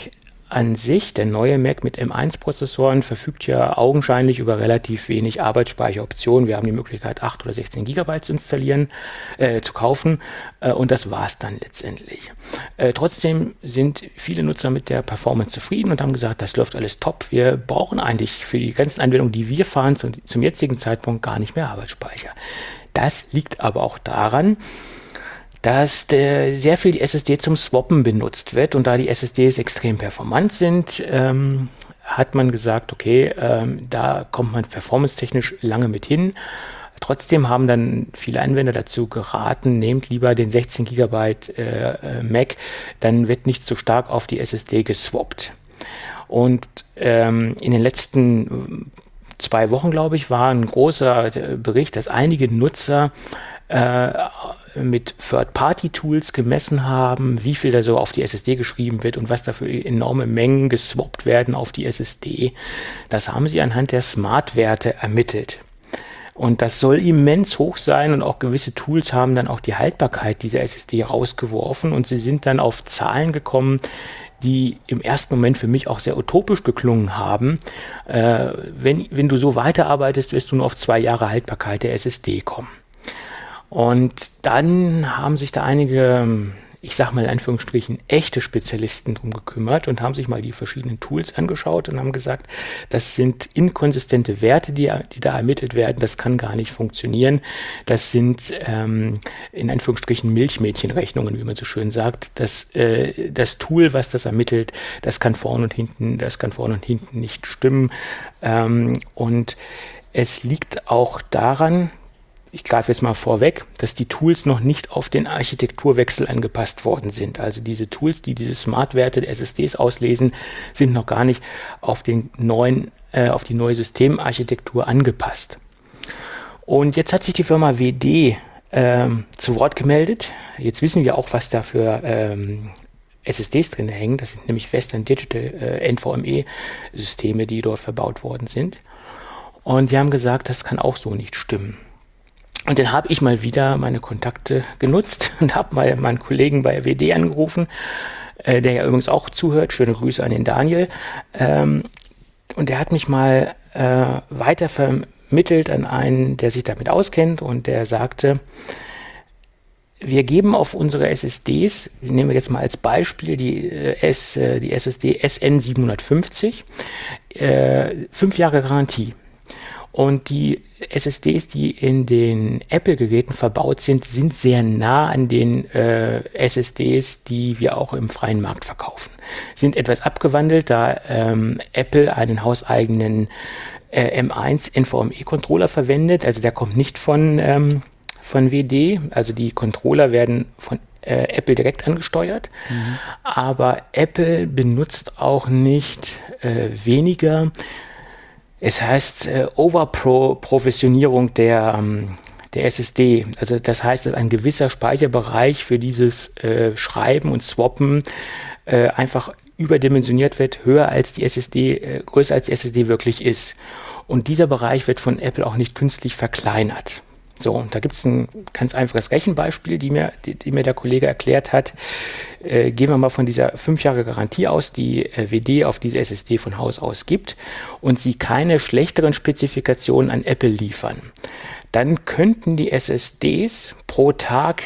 an sich, der neue Mac mit M1-Prozessoren, verfügt ja augenscheinlich über relativ wenig Arbeitsspeicheroptionen. Wir haben die Möglichkeit, 8 oder 16 Gigabyte zu installieren, äh, zu kaufen äh, und das war es dann letztendlich. Äh, trotzdem sind viele Nutzer mit der Performance zufrieden und haben gesagt, das läuft alles top. Wir brauchen eigentlich für die ganzen Anwendungen, die wir fahren, zum, zum jetzigen Zeitpunkt gar nicht mehr Arbeitsspeicher. Das liegt aber auch daran, dass der, sehr viel die SSD zum Swappen benutzt wird und da die SSDs extrem performant sind, ähm, hat man gesagt, okay, ähm, da kommt man performance-technisch lange mit hin. Trotzdem haben dann viele Anwender dazu geraten, nehmt lieber den 16 GB äh, äh, Mac, dann wird nicht so stark auf die SSD geswappt. Und ähm, in den letzten zwei Wochen, glaube ich, war ein großer äh, Bericht, dass einige Nutzer äh, mit Third-Party-Tools gemessen haben, wie viel da so auf die SSD geschrieben wird und was da für enorme Mengen geswappt werden auf die SSD. Das haben sie anhand der Smart-Werte ermittelt. Und das soll immens hoch sein und auch gewisse Tools haben dann auch die Haltbarkeit dieser SSD rausgeworfen und sie sind dann auf Zahlen gekommen, die im ersten Moment für mich auch sehr utopisch geklungen haben. Äh, wenn, wenn du so weiterarbeitest, wirst du nur auf zwei Jahre Haltbarkeit der SSD kommen. Und dann haben sich da einige, ich sag mal in Anführungsstrichen, echte Spezialisten drum gekümmert und haben sich mal die verschiedenen Tools angeschaut und haben gesagt, das sind inkonsistente Werte, die, die da ermittelt werden, das kann gar nicht funktionieren. Das sind ähm, in Anführungsstrichen Milchmädchenrechnungen, wie man so schön sagt. Das, äh, das Tool, was das ermittelt, das kann vorne und hinten, das kann vorne und hinten nicht stimmen. Ähm, und es liegt auch daran, ich greife jetzt mal vorweg, dass die Tools noch nicht auf den Architekturwechsel angepasst worden sind. Also diese Tools, die diese Smart-Werte der SSDs auslesen, sind noch gar nicht auf den neuen, äh, auf die neue Systemarchitektur angepasst. Und jetzt hat sich die Firma WD ähm, zu Wort gemeldet. Jetzt wissen wir auch, was da für ähm, SSDs drin hängen. Das sind nämlich Western Digital äh, NVMe-Systeme, die dort verbaut worden sind. Und die haben gesagt, das kann auch so nicht stimmen. Und dann habe ich mal wieder meine Kontakte genutzt und habe mal meinen Kollegen bei WD angerufen, äh, der ja übrigens auch zuhört. Schöne Grüße an den Daniel. Ähm, und der hat mich mal äh, weiter vermittelt an einen, der sich damit auskennt und der sagte, wir geben auf unsere SSDs, nehmen wir jetzt mal als Beispiel die, äh, S, äh, die SSD SN750, äh, fünf Jahre Garantie. Und die SSDs, die in den Apple-Geräten verbaut sind, sind sehr nah an den äh, SSDs, die wir auch im freien Markt verkaufen. Sind etwas abgewandelt, da ähm, Apple einen hauseigenen äh, M1 NVMe-Controller verwendet. Also der kommt nicht von, ähm, von WD. Also die Controller werden von äh, Apple direkt angesteuert. Mhm. Aber Apple benutzt auch nicht äh, weniger es heißt äh, Overprofessionierung der, ähm, der SSD. Also das heißt, dass ein gewisser Speicherbereich für dieses äh, Schreiben und Swappen äh, einfach überdimensioniert wird, höher als die SSD, äh, größer als die SSD wirklich ist. Und dieser Bereich wird von Apple auch nicht künstlich verkleinert. So, und da gibt es ein ganz einfaches Rechenbeispiel, die mir, die, die mir der Kollege erklärt hat. Äh, gehen wir mal von dieser fünf Jahre Garantie aus, die äh, WD auf diese SSD von Haus aus gibt und sie keine schlechteren Spezifikationen an Apple liefern. Dann könnten die SSDs pro Tag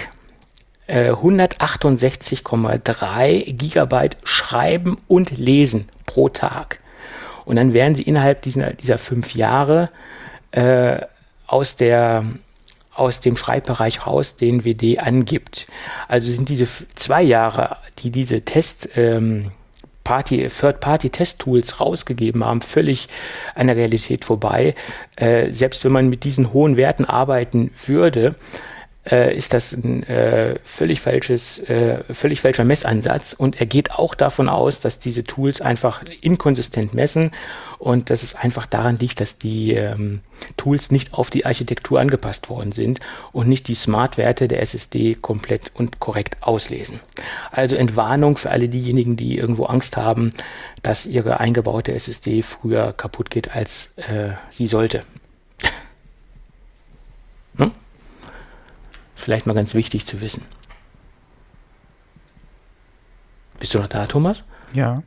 168,3 äh, Gigabyte schreiben und lesen pro Tag. Und dann wären sie innerhalb dieser, dieser fünf Jahre äh, aus der aus dem Schreibbereich raus, den WD angibt. Also sind diese zwei Jahre, die diese Test ähm, Party, Third-Party-Test-Tools rausgegeben haben, völlig an der Realität vorbei. Äh, selbst wenn man mit diesen hohen Werten arbeiten würde, äh, ist das ein äh, völlig falsches, äh, völlig falscher Messansatz und er geht auch davon aus, dass diese Tools einfach inkonsistent messen und dass es einfach daran liegt, dass die ähm, Tools nicht auf die Architektur angepasst worden sind und nicht die Smart-Werte der SSD komplett und korrekt auslesen. Also Entwarnung für alle diejenigen, die irgendwo Angst haben, dass ihre eingebaute SSD früher kaputt geht, als äh, sie sollte. hm? Ist vielleicht mal ganz wichtig zu wissen. Bist du noch da, Thomas? Ja.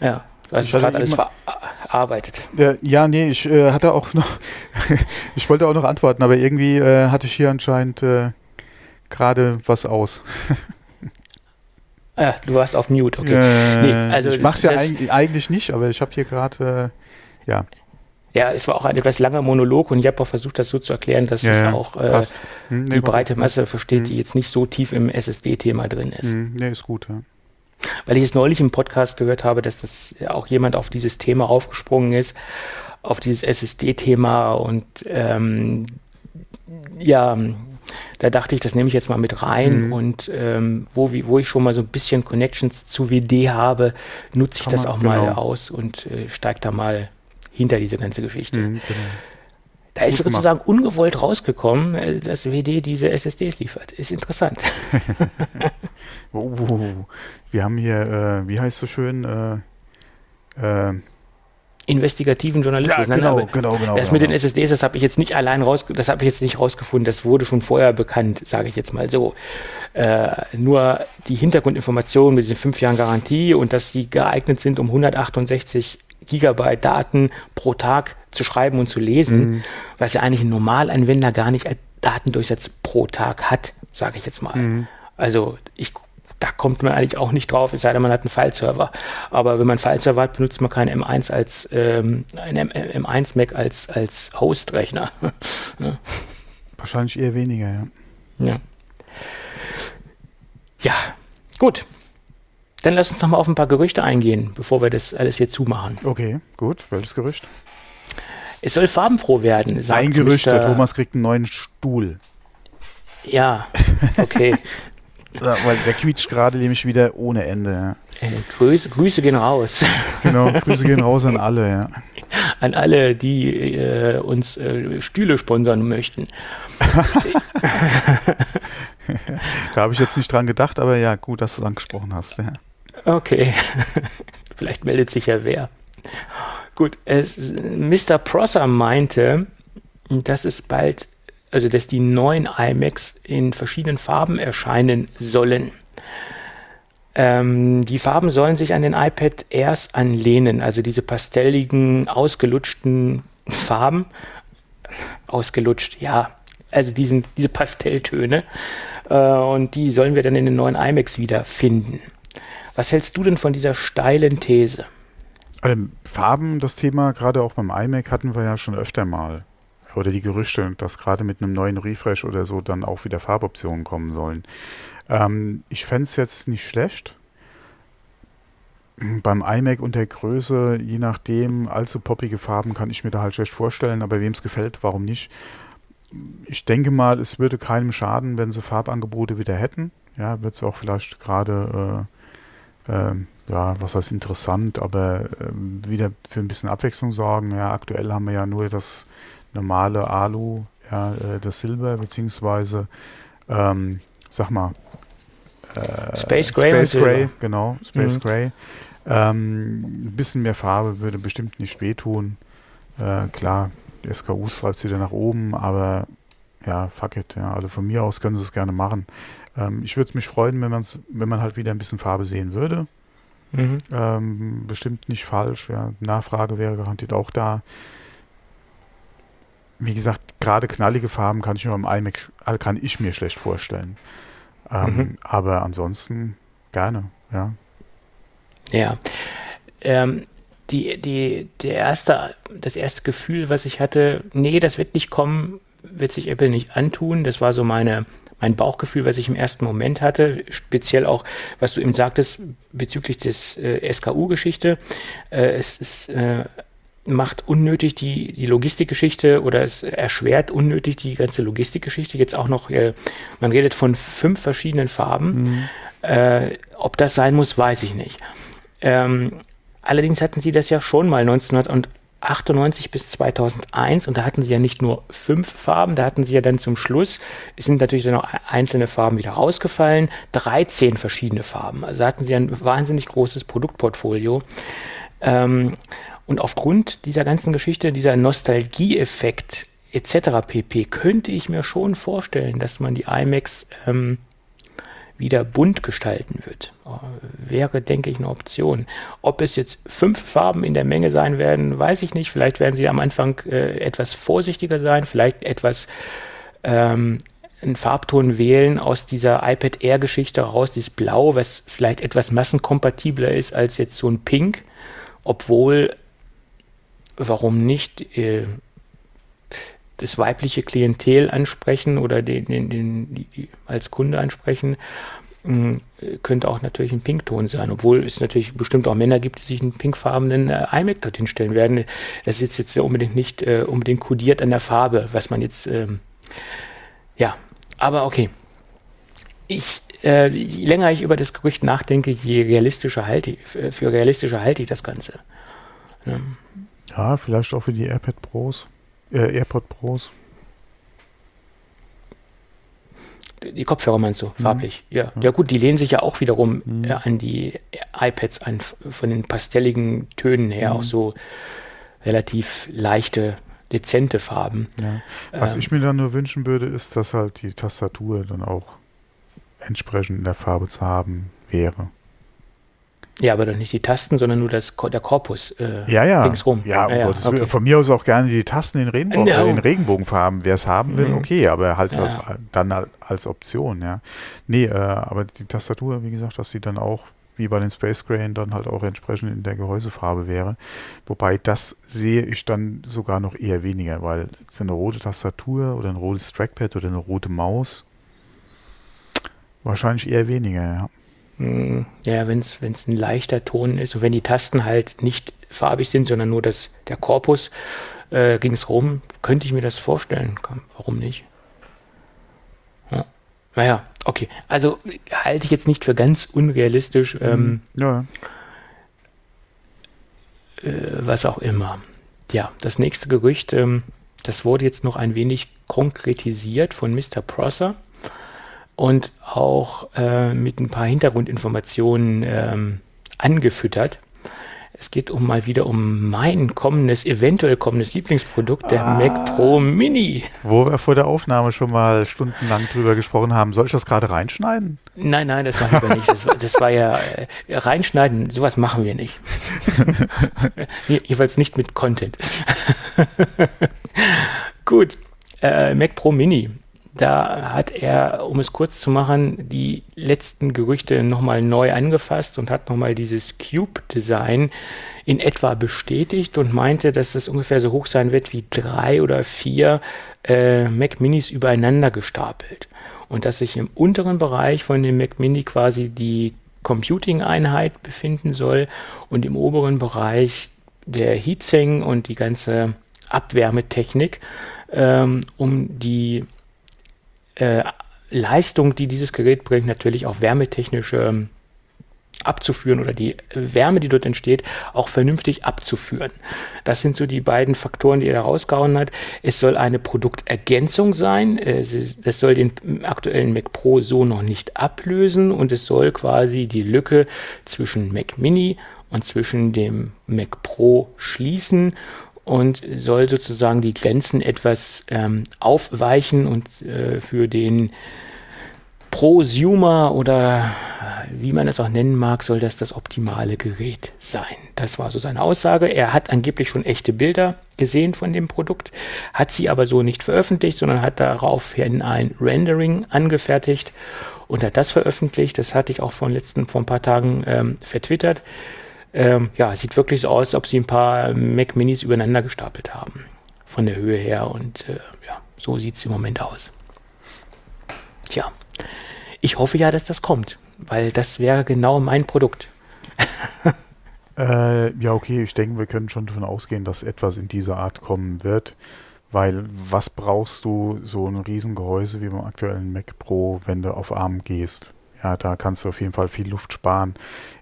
Ja, du hast gerade alles verarbeitet. Ja, ja, nee, ich äh, hatte auch noch, ich wollte auch noch antworten, aber irgendwie äh, hatte ich hier anscheinend äh, gerade was aus. Ah, du warst auf Mute, okay. Äh, nee, also ich mach's ja eigentlich nicht, aber ich habe hier gerade, äh, ja. Ja, es war auch ein etwas langer Monolog und ich habe auch versucht, das so zu erklären, dass ja, es ja, auch äh, hm, nee, die breite Masse versteht, hm. die jetzt nicht so tief im SSD-Thema drin ist. Hm, nee, ist gut, ja. Weil ich es neulich im Podcast gehört habe, dass das auch jemand auf dieses Thema aufgesprungen ist, auf dieses SSD-Thema und ähm, ja, da dachte ich, das nehme ich jetzt mal mit rein mhm. und ähm, wo, wie, wo ich schon mal so ein bisschen Connections zu WD habe, nutze ich Kann das auch genau. mal aus und äh, steige da mal hinter diese ganze Geschichte. Mhm, genau. Da ist Gut sozusagen gemacht. ungewollt rausgekommen, äh, dass WD diese SSDs liefert. Ist interessant. oh, oh, oh. Wir haben hier, äh, wie heißt so schön, äh, äh investigativen Journalismus. Ja, genau, genau, genau. Das mit den SSDs, das habe ich jetzt nicht allein raus, das habe ich jetzt nicht rausgefunden. Das wurde schon vorher bekannt, sage ich jetzt mal so. Äh, nur die Hintergrundinformationen mit diesen fünf Jahren Garantie und dass sie geeignet sind, um 168 Gigabyte Daten pro Tag zu schreiben und zu lesen, mhm. was ja eigentlich ein Normalanwender gar nicht als Datendurchsatz pro Tag hat, sage ich jetzt mal. Mhm. Also ich da kommt man eigentlich auch nicht drauf, es sei denn, man hat einen File-Server. Aber wenn man einen File-Server hat, benutzt man keinen M1 als ähm, ein M1 Mac als, als Host-Rechner. ne? Wahrscheinlich eher weniger, ja. Ja. Ja, gut. Dann lass uns noch mal auf ein paar Gerüchte eingehen, bevor wir das alles hier zumachen. Okay, gut. Welches Gerücht? Es soll farbenfroh werden. Sagt ein Gerücht, Mr. der Thomas kriegt einen neuen Stuhl. Ja, okay. Ja, weil der quietscht gerade nämlich wieder ohne Ende. Ja. Äh, Grüße, Grüße gehen raus. Genau, Grüße gehen raus an alle, ja. An alle, die äh, uns äh, Stühle sponsern möchten. da habe ich jetzt nicht dran gedacht, aber ja, gut, dass du es angesprochen hast. Ja. Okay. Vielleicht meldet sich ja wer. Gut, es, Mr. Prosser meinte, dass es bald also dass die neuen iMacs in verschiedenen Farben erscheinen sollen. Ähm, die Farben sollen sich an den iPad Airs anlehnen, also diese pastelligen, ausgelutschten Farben. Ausgelutscht, ja, also diesen, diese Pastelltöne. Äh, und die sollen wir dann in den neuen iMacs wiederfinden. Was hältst du denn von dieser steilen These? Ähm, Farben, das Thema, gerade auch beim iMac hatten wir ja schon öfter mal oder die Gerüchte, dass gerade mit einem neuen Refresh oder so dann auch wieder Farboptionen kommen sollen. Ähm, ich fände es jetzt nicht schlecht. Beim iMac und der Größe, je nachdem, allzu poppige Farben kann ich mir da halt schlecht vorstellen, aber wem es gefällt, warum nicht? Ich denke mal, es würde keinem schaden, wenn sie Farbangebote wieder hätten. Ja, wird es auch vielleicht gerade, äh, äh, ja, was heißt interessant, aber äh, wieder für ein bisschen Abwechslung sorgen. Ja, aktuell haben wir ja nur das normale Alu, ja, äh, das Silber, beziehungsweise, ähm, sag mal, äh, Space Gray, Space Gray genau, Space mhm. Gray. Ähm, ein bisschen mehr Farbe würde bestimmt nicht wehtun. Äh, klar, die SKU treibt sie wieder nach oben, aber ja, fuck it. Ja, also von mir aus können sie es gerne machen. Ähm, ich würde mich freuen, wenn, man's, wenn man halt wieder ein bisschen Farbe sehen würde. Mhm. Ähm, bestimmt nicht falsch. Ja. Nachfrage wäre garantiert auch da wie gesagt, gerade knallige Farben kann ich mir beim iMac äh, kann ich mir schlecht vorstellen. Ähm, mhm. Aber ansonsten gerne, ja. Ja. Ähm, die, die, der erste, das erste Gefühl, was ich hatte, nee, das wird nicht kommen, wird sich Apple nicht antun. Das war so meine, mein Bauchgefühl, was ich im ersten Moment hatte, speziell auch, was du eben sagtest bezüglich des äh, SKU-Geschichte. Äh, es ist äh, macht unnötig die, die Logistikgeschichte oder es erschwert unnötig die ganze Logistikgeschichte. Jetzt auch noch, äh, man redet von fünf verschiedenen Farben. Mhm. Äh, ob das sein muss, weiß ich nicht. Ähm, allerdings hatten sie das ja schon mal 1998 bis 2001 und da hatten sie ja nicht nur fünf Farben, da hatten sie ja dann zum Schluss, es sind natürlich dann noch einzelne Farben wieder rausgefallen, 13 verschiedene Farben. Also hatten sie ein wahnsinnig großes Produktportfolio. Ähm, und aufgrund dieser ganzen Geschichte, dieser Nostalgieeffekt etc. pp, könnte ich mir schon vorstellen, dass man die IMAX ähm, wieder bunt gestalten wird. Wäre, denke ich, eine Option. Ob es jetzt fünf Farben in der Menge sein werden, weiß ich nicht. Vielleicht werden sie am Anfang äh, etwas vorsichtiger sein, vielleicht etwas ähm, einen Farbton wählen aus dieser iPad Air Geschichte raus, dieses Blau, was vielleicht etwas massenkompatibler ist als jetzt so ein Pink, obwohl, warum nicht, äh, das weibliche Klientel ansprechen oder den, den, den die, als Kunde ansprechen, hm, könnte auch natürlich ein Pinkton sein, obwohl es natürlich bestimmt auch Männer gibt, die sich einen pinkfarbenen äh, iMac dorthin stellen werden. Das ist jetzt unbedingt nicht äh, unbedingt kodiert an der Farbe, was man jetzt ähm, ja aber okay. Ich, äh, je länger ich über das Gerücht nachdenke, je realistischer halte ich, für realistischer halte ich das Ganze. Ja, vielleicht auch für die AirPad Pros, äh, AirPod Pros. Die Kopfhörer meinst du, mhm. farblich? Mhm. Ja. ja, gut, die lehnen sich ja auch wiederum mhm. äh, an die iPads an, von den pastelligen Tönen her, mhm. auch so relativ leichte dezente Farben. Ja. Was ähm, ich mir dann nur wünschen würde, ist, dass halt die Tastatur dann auch entsprechend in der Farbe zu haben wäre. Ja, aber doch nicht die Tasten, sondern nur das, der Korpus äh, ja, ja. ringsrum. Ja, ja, ja okay. von mir aus auch gerne die Tasten in, Regenbogen, no. in Regenbogenfarben. Wer es haben will, mhm. okay, aber halt ja. dann als Option, ja. Nee, äh, aber die Tastatur, wie gesagt, dass sie dann auch wie bei den Space Grain dann halt auch entsprechend in der Gehäusefarbe wäre. Wobei das sehe ich dann sogar noch eher weniger, weil eine rote Tastatur oder ein rotes Trackpad oder eine rote Maus wahrscheinlich eher weniger, ja. Ja, wenn es ein leichter Ton ist und wenn die Tasten halt nicht farbig sind, sondern nur das, der Korpus äh, ringsrum, könnte ich mir das vorstellen. Warum nicht? Ja. Naja, okay. Also halte ich jetzt nicht für ganz unrealistisch. Ähm, mhm. ja. Äh, was auch immer. Ja, das nächste Gerücht, ähm, das wurde jetzt noch ein wenig konkretisiert von Mr. Prosser und auch äh, mit ein paar Hintergrundinformationen ähm, angefüttert. Es geht um mal wieder um mein kommendes, eventuell kommendes Lieblingsprodukt, der ah, Mac Pro Mini. Wo wir vor der Aufnahme schon mal stundenlang drüber gesprochen haben. Soll ich das gerade reinschneiden? Nein, nein, das machen wir nicht. Das, das war ja äh, reinschneiden, sowas machen wir nicht. Jedenfalls nicht mit Content. Gut, äh, Mac Pro Mini. Da hat er, um es kurz zu machen, die letzten Gerüchte nochmal neu angefasst und hat nochmal dieses Cube-Design in etwa bestätigt und meinte, dass das ungefähr so hoch sein wird wie drei oder vier äh, Mac Minis übereinander gestapelt. Und dass sich im unteren Bereich von dem Mac Mini quasi die Computing-Einheit befinden soll und im oberen Bereich der Heatsink und die ganze Abwärmetechnik, ähm, um die äh, Leistung, die dieses Gerät bringt, natürlich auch wärmetechnisch ähm, abzuführen oder die Wärme, die dort entsteht, auch vernünftig abzuführen. Das sind so die beiden Faktoren, die er da rausgehauen hat. Es soll eine Produktergänzung sein. Es soll den aktuellen Mac Pro so noch nicht ablösen und es soll quasi die Lücke zwischen Mac Mini und zwischen dem Mac Pro schließen und soll sozusagen die Grenzen etwas ähm, aufweichen und äh, für den Prosumer oder wie man es auch nennen mag, soll das das optimale Gerät sein. Das war so seine Aussage. Er hat angeblich schon echte Bilder gesehen von dem Produkt, hat sie aber so nicht veröffentlicht, sondern hat daraufhin ein Rendering angefertigt und hat das veröffentlicht. Das hatte ich auch vor, letzten, vor ein paar Tagen ähm, vertwittert. Ähm, ja, sieht wirklich so aus, als ob sie ein paar Mac Minis übereinander gestapelt haben. Von der Höhe her und äh, ja, so sieht es im Moment aus. Tja, ich hoffe ja, dass das kommt, weil das wäre genau mein Produkt. äh, ja, okay, ich denke, wir können schon davon ausgehen, dass etwas in dieser Art kommen wird. Weil was brauchst du so ein Riesengehäuse wie beim aktuellen Mac Pro, wenn du auf ARM gehst? Ja, da kannst du auf jeden Fall viel Luft sparen.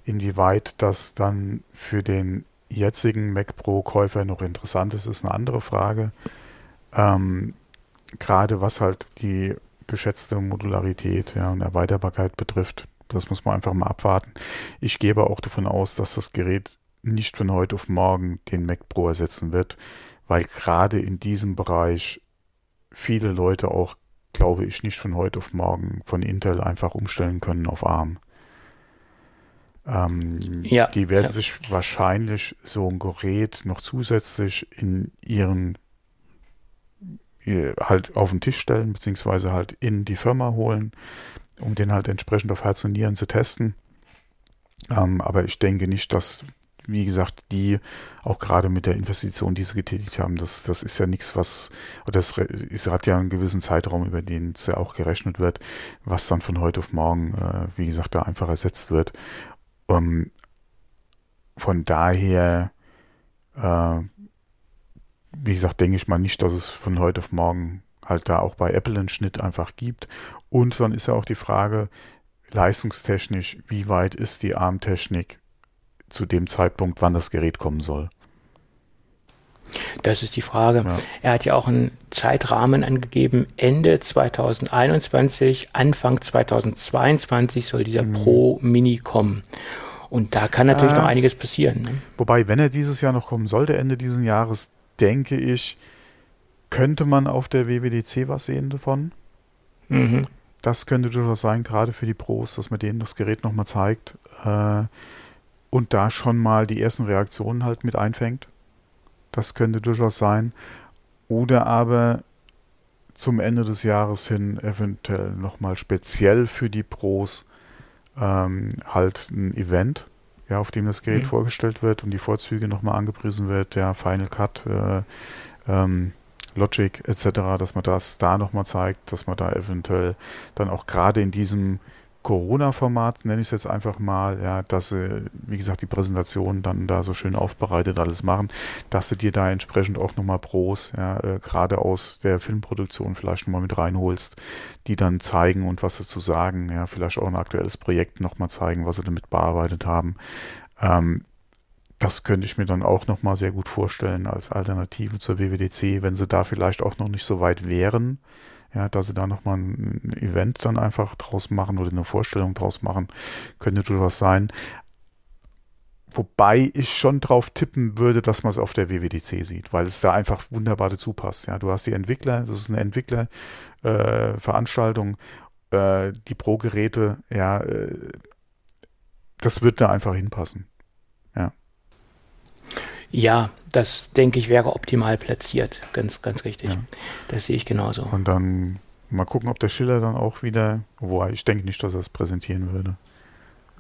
Inwieweit das dann für den jetzigen Mac Pro-Käufer noch interessant ist, ist eine andere Frage. Ähm, Gerade was halt die geschätzte Modularität ja, und Erweiterbarkeit betrifft, das muss man einfach mal abwarten. Ich gebe auch davon aus, dass das Gerät nicht von heute auf morgen den Mac Pro ersetzen wird, weil gerade in diesem Bereich viele Leute auch glaube ich, nicht von heute auf morgen von Intel einfach umstellen können auf ARM. Ähm, ja, die werden ja. sich wahrscheinlich so ein Gerät noch zusätzlich in ihren äh, halt auf den Tisch stellen, beziehungsweise halt in die Firma holen, um den halt entsprechend auf Herz und Nieren zu testen. Ähm, aber ich denke nicht, dass, wie gesagt, die auch gerade mit der Investition, die sie getätigt haben, das, das ist ja nichts, was, das ist, hat ja einen gewissen Zeitraum, über den es ja auch gerechnet wird, was dann von heute auf morgen, äh, wie gesagt, da einfach ersetzt wird. Ähm, von daher, äh, wie gesagt, denke ich mal nicht, dass es von heute auf morgen halt da auch bei Apple einen Schnitt einfach gibt. Und dann ist ja auch die Frage, leistungstechnisch, wie weit ist die ARM-Technik zu dem Zeitpunkt, wann das Gerät kommen soll? Das ist die Frage. Ja. Er hat ja auch einen Zeitrahmen angegeben. Ende 2021, Anfang 2022 soll dieser mhm. Pro Mini kommen. Und da kann natürlich äh, noch einiges passieren. Ne? Wobei, wenn er dieses Jahr noch kommen sollte, Ende dieses Jahres, denke ich, könnte man auf der WWDC was sehen davon. Mhm. Das könnte durchaus sein, gerade für die Pros, dass man denen das Gerät nochmal zeigt äh, und da schon mal die ersten Reaktionen halt mit einfängt. Das könnte durchaus sein. Oder aber zum Ende des Jahres hin eventuell nochmal speziell für die Pros ähm, halt ein Event, ja, auf dem das Gerät mhm. vorgestellt wird und die Vorzüge nochmal angepriesen wird, der Final Cut, äh, ähm, Logic etc., dass man das da nochmal zeigt, dass man da eventuell dann auch gerade in diesem Corona-Format, nenne ich es jetzt einfach mal, ja, dass sie, wie gesagt, die Präsentation dann da so schön aufbereitet alles machen, dass du dir da entsprechend auch nochmal Pros, ja, äh, gerade aus der Filmproduktion vielleicht nochmal mit reinholst, die dann zeigen und was dazu sagen, ja, vielleicht auch ein aktuelles Projekt nochmal zeigen, was sie damit bearbeitet haben. Ähm, das könnte ich mir dann auch nochmal sehr gut vorstellen als Alternative zur WWDC, wenn sie da vielleicht auch noch nicht so weit wären ja, dass sie da nochmal ein Event dann einfach draus machen oder eine Vorstellung draus machen, könnte durchaus sein. Wobei ich schon drauf tippen würde, dass man es auf der WWDC sieht, weil es da einfach wunderbar dazu passt. Ja, du hast die Entwickler, das ist eine Entwicklerveranstaltung, äh, äh, die Pro-Geräte, ja, äh, das wird da einfach hinpassen. Ja. Ja, das denke ich wäre optimal platziert. Ganz, ganz richtig. Ja. Das sehe ich genauso. Und dann mal gucken, ob der Schiller dann auch wieder, wo ich denke nicht, dass er es präsentieren würde.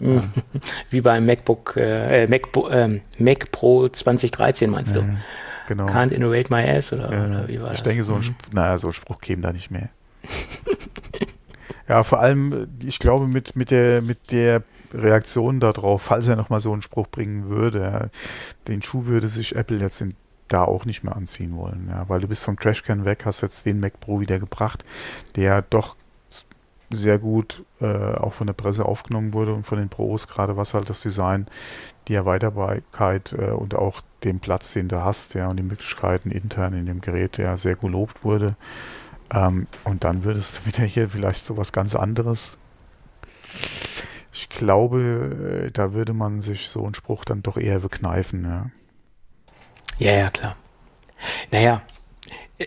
Ja. Wie beim MacBook, äh, Mac, äh, Mac Pro 2013 meinst du? genau. Can't innovate my ass oder, oder wie war ich das? Ich denke, so ein, mhm. naja, so ein Spruch käme da nicht mehr. ja, vor allem, ich glaube, mit, mit der, mit der Reaktion darauf, falls er nochmal so einen Spruch bringen würde. Den Schuh würde sich Apple jetzt in, da auch nicht mehr anziehen wollen, ja, weil du bist vom Trashcan weg, hast jetzt den Mac Pro wieder gebracht, der doch sehr gut äh, auch von der Presse aufgenommen wurde und von den Pros, gerade was halt das Design, die Erweiterbarkeit äh, und auch den Platz, den du hast, ja, und die Möglichkeiten intern in dem Gerät, der sehr gelobt wurde. Ähm, und dann würdest du wieder hier vielleicht so was ganz anderes ich glaube, äh, da würde man sich so einen Spruch dann doch eher bekneifen, ja. Ja, ja, klar. Naja, äh,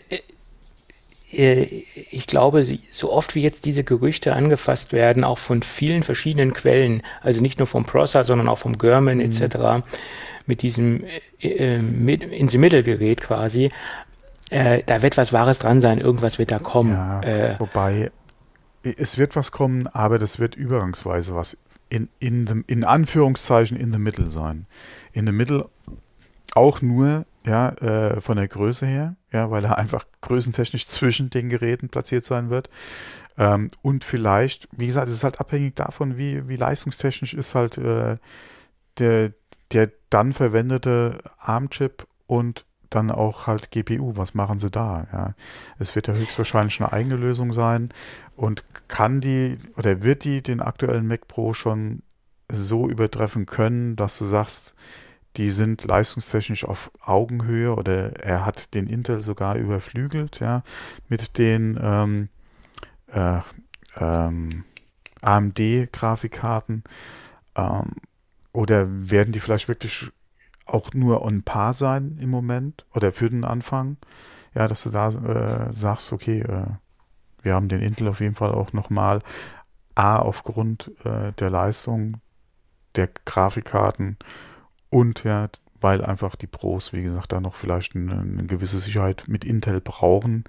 äh, ich glaube, so oft wie jetzt diese Gerüchte angefasst werden, auch von vielen verschiedenen Quellen, also nicht nur vom Prosser, sondern auch vom German mhm. etc., mit diesem äh, ins Mittelgerät quasi, äh, da wird was Wahres dran sein, irgendwas wird da kommen. Ja, äh, wobei es wird was kommen, aber das wird übergangsweise was in, in, the, in Anführungszeichen in the middle sein. In the middle auch nur ja, äh, von der Größe her, ja, weil er einfach größentechnisch zwischen den Geräten platziert sein wird. Ähm, und vielleicht, wie gesagt, es ist halt abhängig davon, wie, wie leistungstechnisch ist halt äh, der, der dann verwendete ARM-Chip und dann auch halt GPU. Was machen sie da? Ja, es wird ja höchstwahrscheinlich eine eigene Lösung sein und kann die oder wird die den aktuellen Mac Pro schon so übertreffen können, dass du sagst, die sind leistungstechnisch auf Augenhöhe oder er hat den Intel sogar überflügelt, ja, mit den ähm, äh, ähm, AMD-Grafikkarten. Ähm, oder werden die vielleicht wirklich auch nur on par sein im Moment oder für den Anfang. Ja, dass du da äh, sagst, okay, äh, wir haben den Intel auf jeden Fall auch nochmal A aufgrund äh, der Leistung der Grafikkarten und ja, weil einfach die Pros, wie gesagt, da noch vielleicht eine, eine gewisse Sicherheit mit Intel brauchen.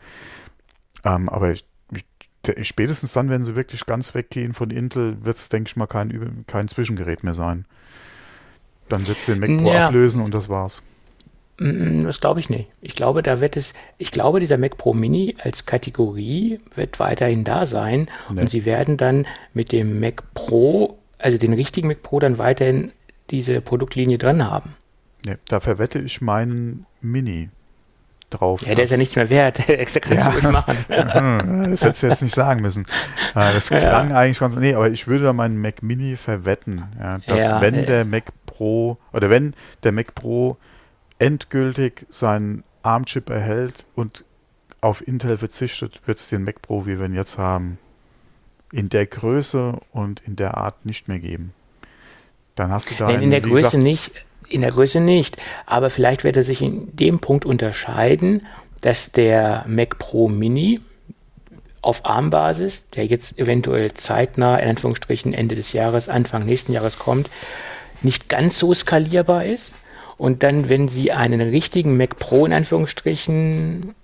Ähm, aber ich, ich, spätestens dann, wenn sie wirklich ganz weggehen von Intel, wird es, denke ich mal, kein, kein Zwischengerät mehr sein. Dann wird es den Mac Pro ja. ablösen und das war's. Mm, das glaube ich nicht. Ich glaube, da wird es, ich glaube, dieser Mac Pro Mini als Kategorie wird weiterhin da sein nee. und sie werden dann mit dem Mac Pro, also den richtigen Mac Pro, dann weiterhin diese Produktlinie dran haben. Nee, da verwette ich meinen Mini drauf. Ja, der ist ja nichts mehr wert. das kannst ja. du nicht machen. das hättest du jetzt nicht sagen müssen. Äh, das klang ja. eigentlich ganz, nee, aber ich würde da meinen Mac Mini verwetten, ja, dass wenn äh. der Mac Pro oder wenn der Mac Pro endgültig seinen ARM-Chip erhält und auf Intel verzichtet, wird es den Mac Pro, wie wir ihn jetzt haben, in der Größe und in der Art nicht mehr geben. Dann hast du da. Nein, in der Größe gesagt, nicht, in der Größe nicht. Aber vielleicht wird er sich in dem Punkt unterscheiden, dass der Mac Pro Mini auf ARM-Basis, der jetzt eventuell zeitnah, in Anführungsstrichen Ende des Jahres, Anfang nächsten Jahres kommt, nicht ganz so skalierbar ist und dann, wenn Sie einen richtigen Mac Pro in Anführungsstrichen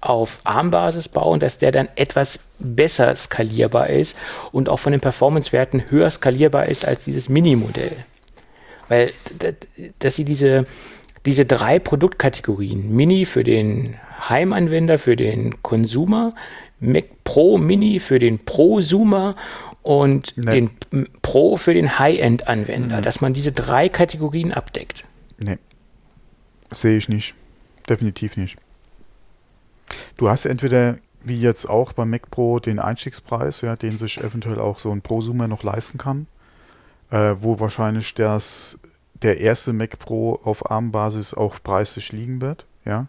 auf ARM-Basis bauen, dass der dann etwas besser skalierbar ist und auch von den Performance-Werten höher skalierbar ist als dieses Mini-Modell. Weil, dass Sie diese, diese drei Produktkategorien, Mini für den Heimanwender, für den Consumer, Mac Pro Mini für den Prosumer und nee. den Pro für den High-End-Anwender, mhm. dass man diese drei Kategorien abdeckt. Nee. Sehe ich nicht. Definitiv nicht. Du hast entweder, wie jetzt auch beim Mac Pro, den Einstiegspreis, ja, den sich eventuell auch so ein Prosumer noch leisten kann, äh, wo wahrscheinlich das, der erste Mac Pro auf ARM-Basis auch preislich liegen wird, ja,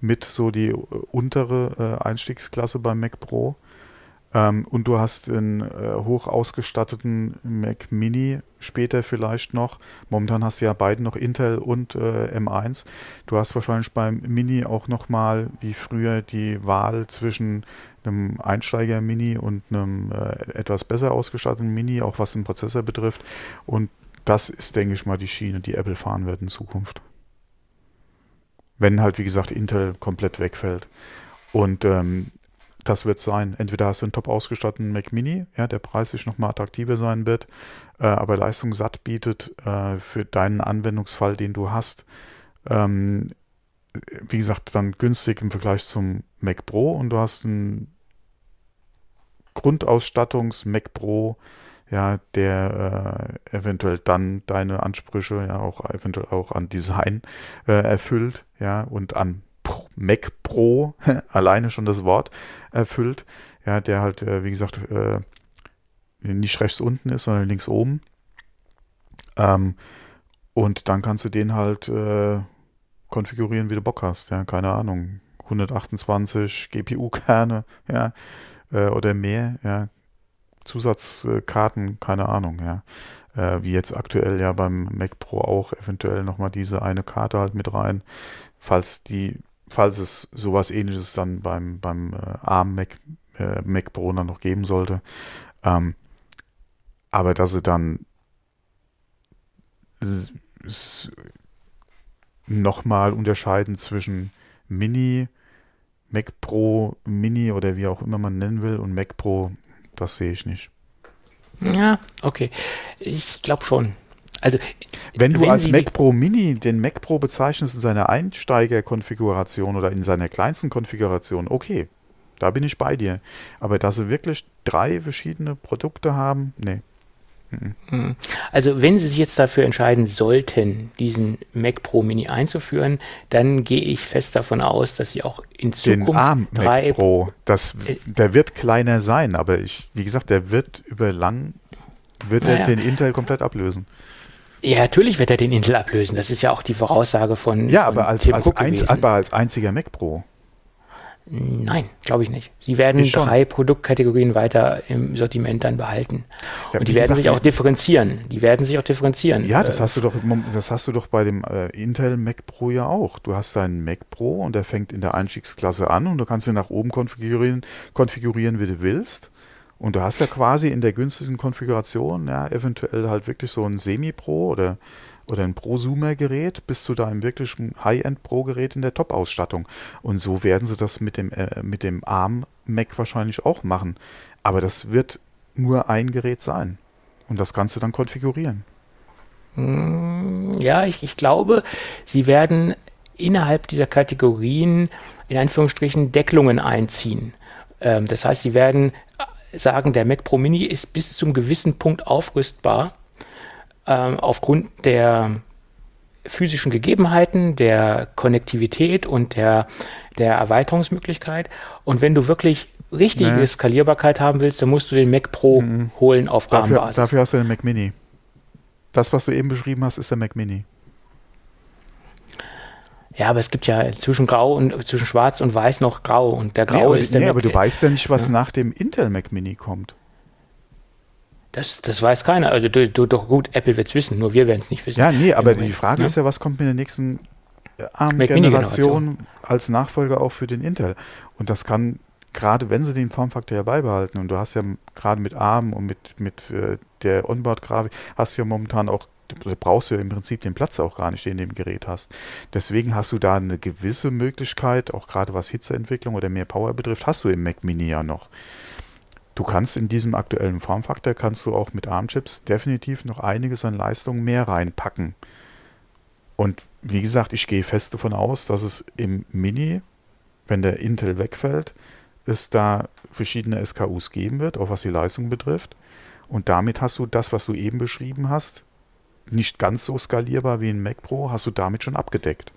mit so die untere äh, Einstiegsklasse beim Mac Pro. Ähm, und du hast einen äh, hoch ausgestatteten Mac Mini später vielleicht noch. Momentan hast du ja beiden noch Intel und äh, M1. Du hast wahrscheinlich beim Mini auch nochmal wie früher die Wahl zwischen einem Einsteiger Mini und einem äh, etwas besser ausgestatteten Mini, auch was den Prozessor betrifft. Und das ist, denke ich mal, die Schiene, die Apple fahren wird in Zukunft. Wenn halt, wie gesagt, Intel komplett wegfällt. Und ähm, das wird sein. Entweder hast du einen top ausgestatteten Mac Mini, ja, der preislich nochmal attraktiver sein wird, äh, aber Leistung satt bietet äh, für deinen Anwendungsfall, den du hast. Ähm, wie gesagt, dann günstig im Vergleich zum Mac Pro und du hast einen Grundausstattungs-Mac Pro, ja, der äh, eventuell dann deine Ansprüche ja auch eventuell auch an Design äh, erfüllt, ja, und an Mac Pro, alleine schon das Wort erfüllt, ja, der halt, äh, wie gesagt, äh, nicht rechts unten ist, sondern links oben. Ähm, und dann kannst du den halt äh, konfigurieren, wie du Bock hast, ja, keine Ahnung. 128 GPU-Kerne, ja, äh, oder mehr, ja, Zusatzkarten, keine Ahnung, ja. Äh, wie jetzt aktuell ja beim Mac Pro auch eventuell nochmal diese eine Karte halt mit rein, falls die falls es sowas ähnliches dann beim, beim äh, ARM Mac, äh, Mac Pro dann noch geben sollte. Ähm, aber dass sie dann nochmal unterscheiden zwischen Mini, Mac Pro, Mini oder wie auch immer man nennen will und Mac Pro, das sehe ich nicht. Ja, okay. Ich glaube schon. Also, wenn du wenn als Mac Pro Mini den Mac Pro bezeichnest in seiner Einsteigerkonfiguration oder in seiner kleinsten Konfiguration, okay, da bin ich bei dir. Aber dass sie wirklich drei verschiedene Produkte haben, nee. Mhm. Also wenn Sie sich jetzt dafür entscheiden sollten, diesen Mac Pro Mini einzuführen, dann gehe ich fest davon aus, dass Sie auch in Zukunft Den ARM drei Mac Pro, das, äh, der wird kleiner sein, aber ich, wie gesagt, der wird über lang wird naja. er den Intel komplett ablösen. Ja, natürlich wird er den Intel ablösen. Das ist ja auch die Voraussage von. Ja, von aber, als, als, einz, aber als einziger Mac Pro. Nein, glaube ich nicht. Sie werden drei Produktkategorien weiter im Sortiment dann behalten. Ja, und die werden gesagt, sich auch differenzieren. Die werden sich auch differenzieren. Ja, das hast du doch, das hast du doch bei dem äh, Intel Mac Pro ja auch. Du hast deinen Mac Pro und der fängt in der Einstiegsklasse an und du kannst ihn nach oben konfigurieren, konfigurieren, wie du willst. Und du hast ja quasi in der günstigsten Konfiguration ja eventuell halt wirklich so ein Semi-Pro oder oder ein Prosumer-Gerät bis zu deinem wirklichen High-End-Pro-Gerät in der Top-Ausstattung. Und so werden sie das mit dem, äh, mit dem ARM-Mac wahrscheinlich auch machen. Aber das wird nur ein Gerät sein. Und das kannst du dann konfigurieren. Hm, ja, ich, ich glaube, sie werden innerhalb dieser Kategorien in Anführungsstrichen Deckelungen einziehen. Ähm, das heißt, sie werden sagen, der Mac Pro Mini ist bis zum gewissen Punkt aufrüstbar ähm, aufgrund der physischen Gegebenheiten, der Konnektivität und der, der Erweiterungsmöglichkeit. Und wenn du wirklich richtige nee. Skalierbarkeit haben willst, dann musst du den Mac Pro mhm. holen auf dafür. Dafür hast du den Mac Mini. Das, was du eben beschrieben hast, ist der Mac Mini. Ja, aber es gibt ja zwischen Grau und zwischen Schwarz und Weiß noch Grau und der Grau nee, ist der nee, Mac aber du weißt ja nicht, was ja. nach dem Intel Mac Mini kommt. Das, das weiß keiner. Also du, du, doch gut, Apple wird es wissen, nur wir werden es nicht wissen. Ja, nee, aber die Frage ja? ist ja, was kommt mit der nächsten äh, ARM-Generation als Nachfolger auch für den Intel? Und das kann, gerade wenn sie den Formfaktor ja beibehalten, und du hast ja gerade mit ARM und mit, mit äh, der Onboard-Grafik, hast du ja momentan auch du brauchst ja im Prinzip den Platz auch gar nicht, den du im Gerät hast. Deswegen hast du da eine gewisse Möglichkeit, auch gerade was Hitzeentwicklung oder mehr Power betrifft, hast du im Mac Mini ja noch. Du kannst in diesem aktuellen Formfaktor, kannst du auch mit ARM-Chips definitiv noch einiges an Leistung mehr reinpacken. Und wie gesagt, ich gehe fest davon aus, dass es im Mini, wenn der Intel wegfällt, es da verschiedene SKUs geben wird, auch was die Leistung betrifft. Und damit hast du das, was du eben beschrieben hast, nicht ganz so skalierbar wie ein Mac Pro, hast du damit schon abgedeckt.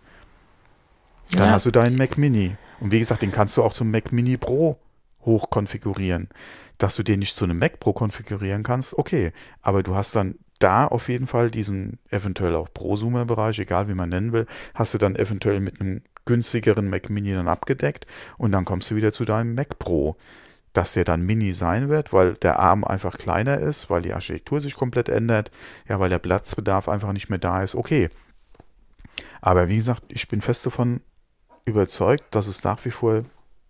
Dann ja. hast du deinen Mac Mini. Und wie gesagt, den kannst du auch zum Mac Mini Pro hoch konfigurieren. Dass du den nicht zu einem Mac Pro konfigurieren kannst, okay. Aber du hast dann da auf jeden Fall diesen eventuell auch Prosumer-Bereich, egal wie man nennen will, hast du dann eventuell mit einem günstigeren Mac Mini dann abgedeckt und dann kommst du wieder zu deinem Mac Pro, dass der dann Mini sein wird, weil der Arm einfach kleiner ist, weil die Architektur sich komplett ändert, ja, weil der Platzbedarf einfach nicht mehr da ist, okay. Aber wie gesagt, ich bin fest davon überzeugt, dass es nach wie vor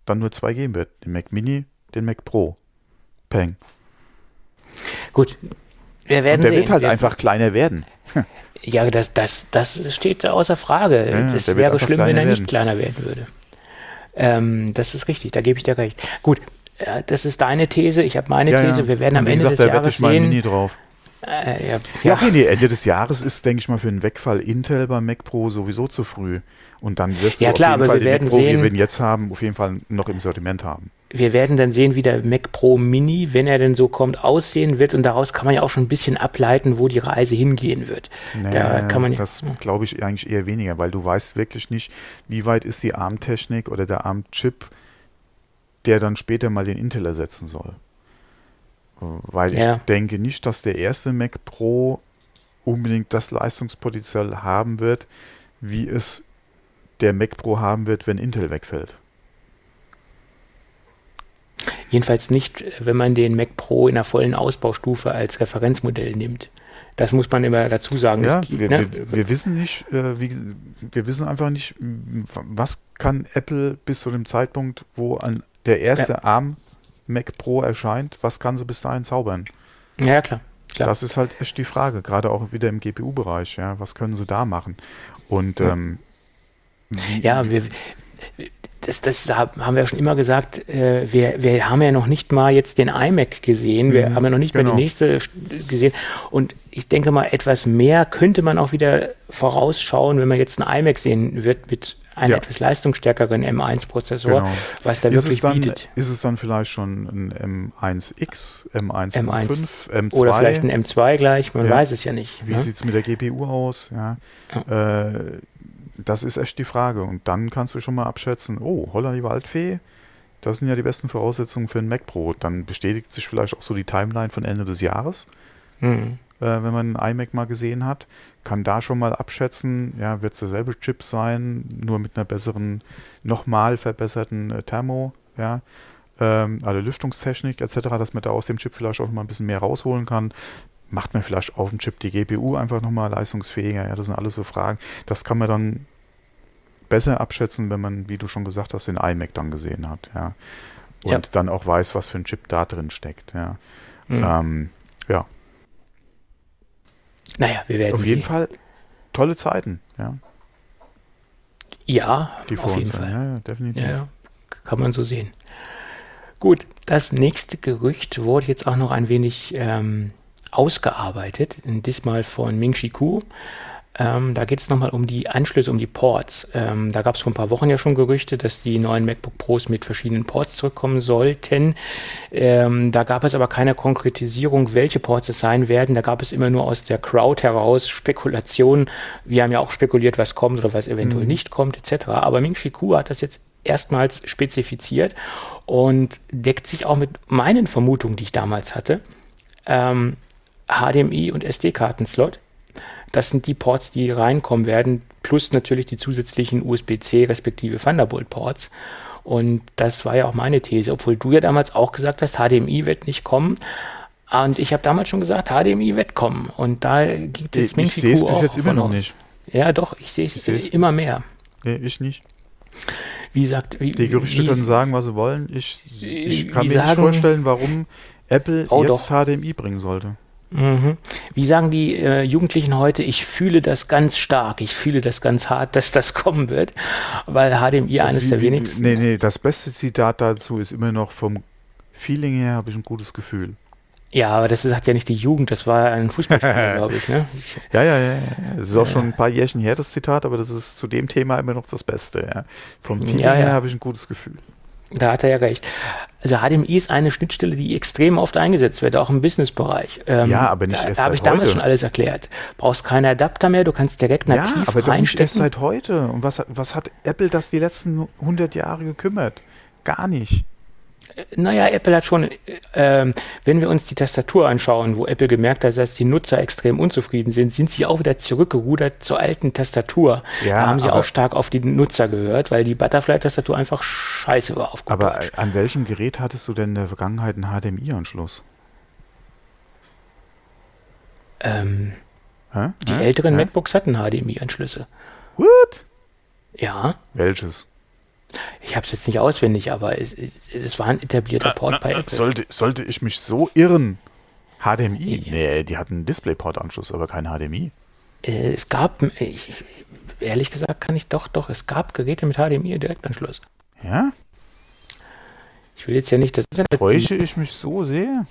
dann nur zwei geben wird. Den Mac Mini, den Mac Pro. Peng. Gut, wir werden Und der sehen. wird halt wir, einfach kleiner werden. ja, das, das, das steht außer Frage. Ja, das wäre schlimm, wenn er nicht kleiner werden würde. Ähm, das ist richtig, da gebe ich dir recht. Gut, das ist deine These, ich habe meine ja, These. Wir werden am Ende gesagt, des Jahres sehen. Mini drauf. Äh, ja, ja, okay, nee, Ende des Jahres ist, denke ich mal, für einen Wegfall Intel beim Mac Pro sowieso zu früh. Und dann wirst du ja, klar, auf jeden Fall den Mac Pro, sehen, wie wir ihn jetzt haben, auf jeden Fall noch im Sortiment haben. Wir werden dann sehen, wie der Mac Pro Mini, wenn er denn so kommt, aussehen wird. Und daraus kann man ja auch schon ein bisschen ableiten, wo die Reise hingehen wird. Nee, da kann man das glaube ich eigentlich eher weniger, weil du weißt wirklich nicht, wie weit ist die ARM-Technik oder der ARM-Chip, der dann später mal den Intel ersetzen soll. Weil ja. ich denke nicht, dass der erste Mac Pro unbedingt das Leistungspotenzial haben wird, wie es der Mac Pro haben wird, wenn Intel wegfällt. Jedenfalls nicht, wenn man den Mac Pro in der vollen Ausbaustufe als Referenzmodell nimmt. Das muss man immer dazu sagen. Ja, geht, wir, ne? wir, wir, wissen nicht, äh, wie, wir wissen einfach nicht, was kann Apple bis zu dem Zeitpunkt, wo an der erste ja. ARM Mac Pro erscheint, was kann sie bis dahin zaubern? Ja, klar. klar. Das ist halt echt die Frage, gerade auch wieder im GPU-Bereich, ja, was können sie da machen? Und ja, ähm, ja wir, das, das haben wir ja schon immer gesagt, äh, wir, wir haben ja noch nicht mal jetzt den iMac gesehen, wir mhm, haben ja noch nicht genau. mal die nächste gesehen und ich denke mal, etwas mehr könnte man auch wieder vorausschauen, wenn man jetzt einen iMac sehen wird mit einen ja. etwas leistungsstärkeren M1-Prozessor, genau. was der ist wirklich dann, bietet. Ist es dann vielleicht schon ein M1X, M1.5, M1 M2? Oder vielleicht ein M2 gleich, man ja. weiß es ja nicht. Wie ne? sieht es mit der GPU aus? Ja. ja. Äh, das ist echt die Frage. Und dann kannst du schon mal abschätzen, oh, Holla die Waldfee, das sind ja die besten Voraussetzungen für ein Mac Pro. Dann bestätigt sich vielleicht auch so die Timeline von Ende des Jahres. Mhm. Äh, wenn man einen iMac mal gesehen hat, kann da schon mal abschätzen, ja, wird es derselbe Chip sein, nur mit einer besseren, nochmal verbesserten äh, Thermo, ja, ähm, also Lüftungstechnik etc., dass man da aus dem Chip vielleicht auch noch mal ein bisschen mehr rausholen kann. Macht man vielleicht auf dem Chip die GPU einfach nochmal leistungsfähiger? Ja, das sind alles so Fragen. Das kann man dann besser abschätzen, wenn man, wie du schon gesagt hast, den iMac dann gesehen hat, ja. Und ja. dann auch weiß, was für ein Chip da drin steckt, ja. Mhm. Ähm, ja. Naja, wir werden Auf jeden Fall tolle Zeiten, ja. Ja, Die auf jeden Fall. Ja, ja, definitiv. Ja, kann man so sehen. Gut, das nächste Gerücht wurde jetzt auch noch ein wenig ähm, ausgearbeitet, diesmal von Ming Chi Ku. Ähm, da geht es nochmal um die Anschlüsse, um die Ports. Ähm, da gab es vor ein paar Wochen ja schon Gerüchte, dass die neuen MacBook Pros mit verschiedenen Ports zurückkommen sollten. Ähm, da gab es aber keine Konkretisierung, welche Ports es sein werden. Da gab es immer nur aus der Crowd heraus Spekulationen. Wir haben ja auch spekuliert, was kommt oder was eventuell mhm. nicht kommt, etc. Aber Ming Chi Kuo hat das jetzt erstmals spezifiziert und deckt sich auch mit meinen Vermutungen, die ich damals hatte. Ähm, HDMI und SD-Kartenslot das sind die Ports, die reinkommen werden, plus natürlich die zusätzlichen USB-C respektive Thunderbolt-Ports. Und das war ja auch meine These, obwohl du ja damals auch gesagt hast, HDMI wird nicht kommen. Und ich habe damals schon gesagt, HDMI wird kommen. Und da gibt es Ich sehe es bis jetzt immer noch nicht. Ja, doch, ich sehe es immer mehr. Nee, ich nicht. Wie sagt, wie, die Gerüchte wie, können sagen, was sie wollen. Ich, ich kann mir sagen, nicht vorstellen, warum Apple oh, jetzt doch. HDMI bringen sollte. Mhm. Wie sagen die äh, Jugendlichen heute, ich fühle das ganz stark, ich fühle das ganz hart, dass das kommen wird, weil HDMI eines wie, der wenigsten. Nee, nee, das beste Zitat dazu ist immer noch vom Feeling her habe ich ein gutes Gefühl. Ja, aber das sagt ja nicht die Jugend, das war ein Fußballspieler, glaube ich, ne? ja, ja, ja. Es ist auch schon ein paar Jährchen her, das Zitat, aber das ist zu dem Thema immer noch das Beste, ja. Vom Feeling ja, ja. her habe ich ein gutes Gefühl. Da hat er ja recht. Also HDMI ist eine Schnittstelle, die extrem oft eingesetzt wird, auch im Businessbereich. Ähm, ja, aber nicht da, erst Da habe ich damals heute. schon alles erklärt. Brauchst keine Adapter mehr, du kannst direkt nativ ja, aber doch nicht erst seit heute. Und was, was hat Apple das die letzten 100 Jahre gekümmert? Gar nicht. Naja, Apple hat schon, äh, wenn wir uns die Tastatur anschauen, wo Apple gemerkt hat, dass die Nutzer extrem unzufrieden sind, sind sie auch wieder zurückgerudert zur alten Tastatur. Ja, da haben sie auch stark auf die Nutzer gehört, weil die Butterfly-Tastatur einfach scheiße war. Auf aber Deutsch. an welchem Gerät hattest du denn in der Vergangenheit einen HDMI-Anschluss? Ähm, die Hä? älteren Hä? MacBooks hatten HDMI-Anschlüsse. What? Ja. Welches? Ich habe es jetzt nicht auswendig, aber es, es war ein etablierter Port na, bei Apple. Sollte, sollte ich mich so irren? HDMI? Ja. Nee, die hatten einen DisplayPort-Anschluss, aber kein HDMI. Äh, es gab, ich, ehrlich gesagt kann ich doch, doch, es gab Geräte mit HDMI-Direktanschluss. Ja? Ich will jetzt ja nicht, das ist ja Täusche ich mich so sehr?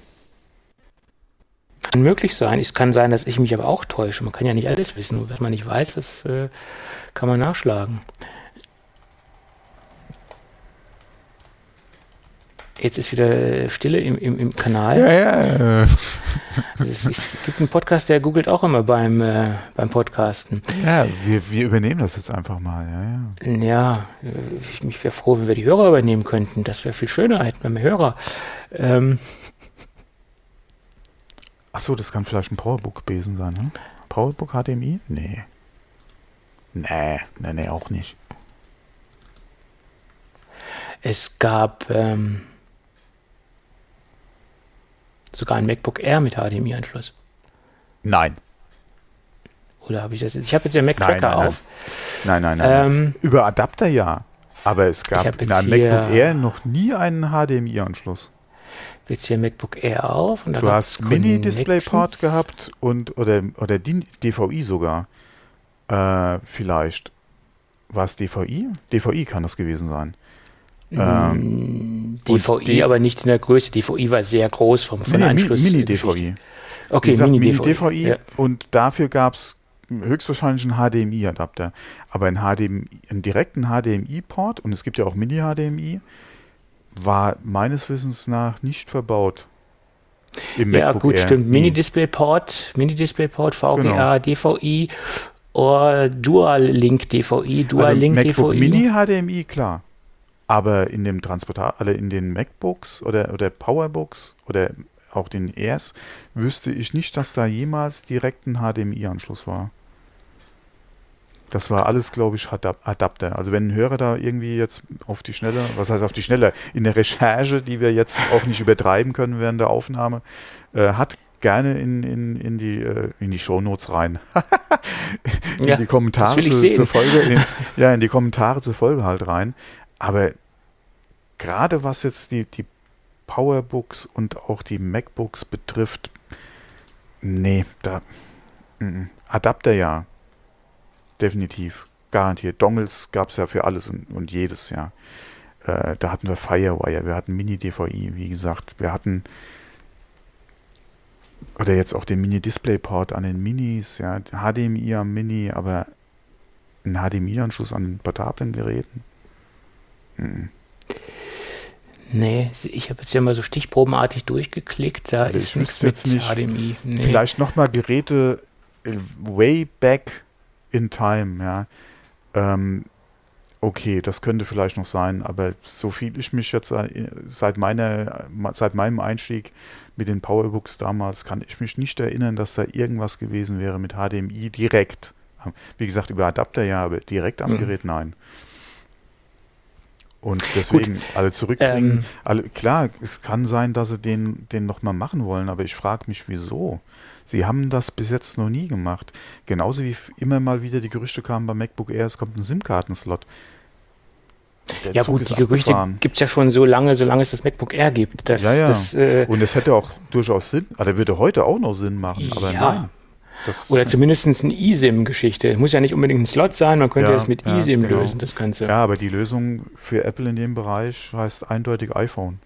Kann möglich sein. Es kann sein, dass ich mich aber auch täusche. Man kann ja nicht alles wissen. Was man nicht weiß, das äh, kann man nachschlagen. Jetzt ist wieder Stille im, im, im Kanal. Ja, ja. es, es, gibt einen Podcast, der googelt auch immer beim, äh, beim Podcasten. Ja, wir, wir übernehmen das jetzt einfach mal. Ja, ja. ja ich, ich wäre froh, wenn wir die Hörer übernehmen könnten. Das wäre viel schöner, hätten wir mehr Hörer. Ähm. Achso, das kann vielleicht ein Powerbook-Besen sein, ne? Powerbook HDMI? Nee. Nee, nee, nee, auch nicht. Es gab ähm, sogar ein MacBook Air mit HDMI-Anschluss. Nein. Oder habe ich das jetzt? Ich habe jetzt ja Mac Tracker nein, auf. Nein, nein, nein. Ähm, Über Adapter ja. Aber es gab in einem MacBook Air noch nie einen HDMI-Anschluss. Jetzt hier MacBook Air auf und dann Du hast Mini-Displayport gehabt und oder, oder DVI sogar. Äh, vielleicht. War es DVI? DVI kann das gewesen sein. Ähm, DVI, aber nicht in der Größe. DVI war sehr groß vom, von nee, Anschluss. Mini-DVI. Okay, Mini-DVI. Mini ja. Und dafür gab es höchstwahrscheinlich einen HDMI-Adapter. Aber ein HDMI, einen direkten HDMI-Port, und es gibt ja auch Mini-HDMI, war meines Wissens nach nicht verbaut. Im ja, MacBook gut, Air. stimmt. Mini-Displayport, Mini-Displayport, VGA, genau. DVI oder Dual-Link DVI, Dual-Link also MacBook DVI. Mini HDMI, klar. Aber in dem Transporter, alle in den MacBooks oder, oder Powerbooks oder auch den Airs, wüsste ich nicht, dass da jemals direkt ein HDMI-Anschluss war. Das war alles, glaube ich, Adapter. Also wenn ein Hörer da irgendwie jetzt auf die Schnelle, was heißt auf die Schnelle, in der Recherche, die wir jetzt auch nicht übertreiben können während der Aufnahme, äh, hat gerne in, in, in die, äh, in die Shownotes rein. in ja, die Kommentare zu, zur Folge. In, ja, in die Kommentare zur Folge halt rein. Aber gerade was jetzt die, die Powerbooks und auch die MacBooks betrifft, nee, da m -m. Adapter ja. Definitiv. Garantiert. Dongles gab es ja für alles und, und jedes, ja. Äh, da hatten wir Firewire, wir hatten Mini-DVI, wie gesagt, wir hatten oder jetzt auch den Mini-Display-Port an den Minis, ja, HDMI am Mini, aber ein HDMI-Anschluss an portablen Geräten? Hm. Nee, ich habe jetzt ja mal so stichprobenartig durchgeklickt, da also ist nichts mit nicht, HDMI. Nee. Vielleicht nochmal Geräte äh, way back in time, ja. Ähm, okay, das könnte vielleicht noch sein, aber so viel ich mich jetzt äh, seit meiner, seit meinem Einstieg mit den Powerbooks damals, kann ich mich nicht erinnern, dass da irgendwas gewesen wäre mit HDMI direkt. Wie gesagt, über Adapter ja, aber direkt am mhm. Gerät nein. Und deswegen Gut. alle zurückbringen. Ähm, alle, klar, es kann sein, dass sie den, den nochmal machen wollen, aber ich frage mich, wieso? Sie haben das bis jetzt noch nie gemacht. Genauso wie immer mal wieder die Gerüchte kamen bei MacBook Air, es kommt ein SIM-Kartenslot. Der ja Zug gut, die Gerüchte gibt es ja schon so lange, solange es das MacBook Air gibt. Das, ja, ja. Das, äh, Und es hätte auch durchaus Sinn, also würde heute auch noch Sinn machen, aber ja. nein. Das Oder zumindest eine eSIM-Geschichte. Muss ja nicht unbedingt ein Slot sein, man könnte ja, das mit ja, eSIM genau. lösen, das Ganze. Ja, aber die Lösung für Apple in dem Bereich heißt eindeutig iPhone.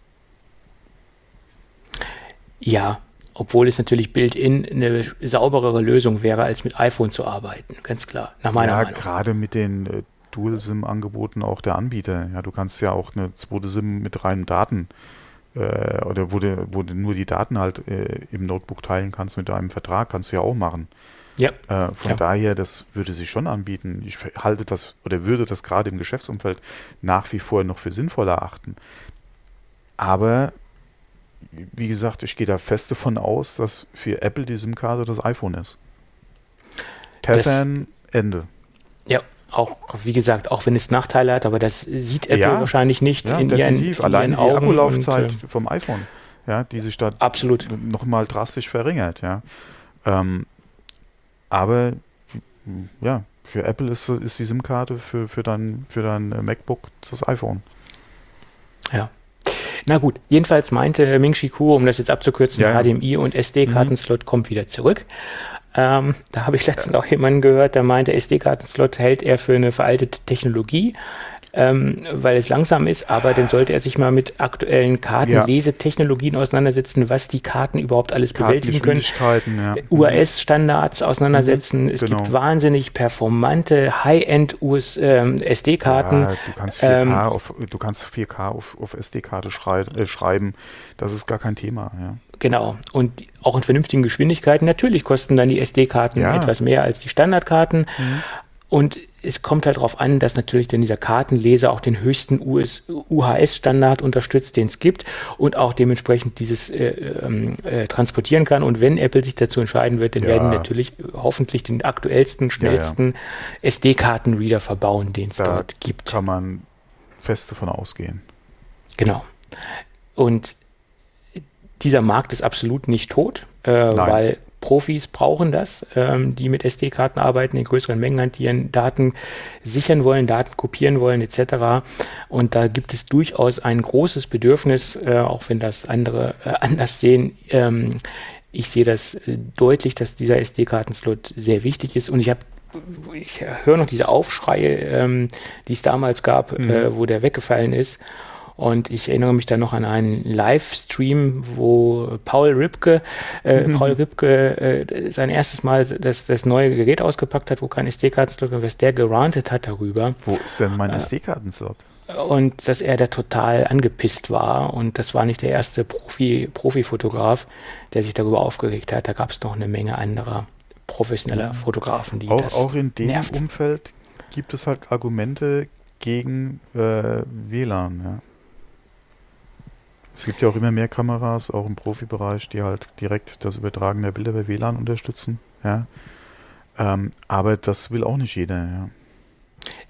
Ja, obwohl es natürlich built-in eine sauberere Lösung wäre, als mit iPhone zu arbeiten, ganz klar, nach meiner ja, Meinung. Ja, gerade mit den äh, Dual-SIM-Angeboten auch der Anbieter. Ja, du kannst ja auch eine zweite SIM mit reinen Daten äh, oder wo du, wo du nur die Daten halt äh, im Notebook teilen kannst mit deinem Vertrag, kannst du ja auch machen. Ja. Äh, von ja. daher, das würde sich schon anbieten. Ich halte das oder würde das gerade im Geschäftsumfeld nach wie vor noch für sinnvoll erachten. Aber wie gesagt, ich gehe da fest davon aus, dass für Apple die SIM-Karte das iPhone ist. Tefan, Ende. Ja, auch, wie gesagt, auch wenn es Nachteile hat, aber das sieht Apple ja, wahrscheinlich nicht ja, in, definitiv. ihren, in Allein ihren Augen. die Akkulaufzeit und, äh, vom iPhone, ja, die sich da absolut. nochmal drastisch verringert, ja. Ähm, aber ja, für Apple ist, ist die SIM-Karte für, für, dein, für dein MacBook das iPhone. Ja. Na gut, jedenfalls meinte Ming Chi Kuo, um das jetzt abzukürzen, ja, HDMI und SD-Kartenslot mhm. kommt wieder zurück. Ähm, da habe ich letztens auch jemanden gehört, der meinte, SD-Kartenslot hält er für eine veraltete Technologie, ähm, weil es langsam ist, aber dann sollte er sich mal mit aktuellen Kartenlesetechnologien ja. auseinandersetzen, was die Karten überhaupt alles bewältigen können. Ja. UAS-Standards auseinandersetzen. Mhm, es genau. gibt wahnsinnig performante High-End ähm. Ja, du kannst 4K ähm, auf, du kannst 4K auf, auf SD-Karte schrei äh, schreiben. Das ist gar kein Thema. Ja. Genau. Und auch in vernünftigen Geschwindigkeiten. Natürlich kosten dann die SD-Karten ja. etwas mehr als die Standardkarten. Mhm. Und es kommt halt darauf an, dass natürlich dann dieser Kartenleser auch den höchsten UHS-Standard unterstützt, den es gibt und auch dementsprechend dieses äh, ähm, äh, transportieren kann. Und wenn Apple sich dazu entscheiden wird, dann ja. werden natürlich hoffentlich den aktuellsten, schnellsten ja, ja. SD-Kartenreader verbauen, den es dort gibt. Kann man fest davon ausgehen. Genau. Und dieser Markt ist absolut nicht tot, äh, weil Profis brauchen das, ähm, die mit SD-Karten arbeiten, in größeren Mengen hantieren, Daten sichern wollen, Daten kopieren wollen etc. Und da gibt es durchaus ein großes Bedürfnis, äh, auch wenn das andere äh, anders sehen. Ähm, ich sehe das äh, deutlich, dass dieser SD-Kartenslot sehr wichtig ist und ich habe ich höre noch diese Aufschreie, ähm, die es damals gab, mhm. äh, wo der weggefallen ist. Und ich erinnere mich dann noch an einen Livestream, wo Paul Ripke, äh, mhm. Paul Ripke äh, sein erstes Mal das, das neue Gerät ausgepackt hat, wo kein SD-Kartenslot war, was der gerantet hat darüber. Wo ist denn mein äh, SD-Kartenslot? Und dass er da total angepisst war. Und das war nicht der erste Profi, Profi-Fotograf, der sich darüber aufgeregt hat. Da gab es noch eine Menge anderer professioneller Fotografen, die auch, das Auch in dem nervt. Umfeld gibt es halt Argumente gegen äh, WLAN, ja. Es gibt ja auch immer mehr Kameras, auch im Profibereich, die halt direkt das Übertragen der Bilder bei WLAN unterstützen. Ja. Ähm, aber das will auch nicht jeder. Ja.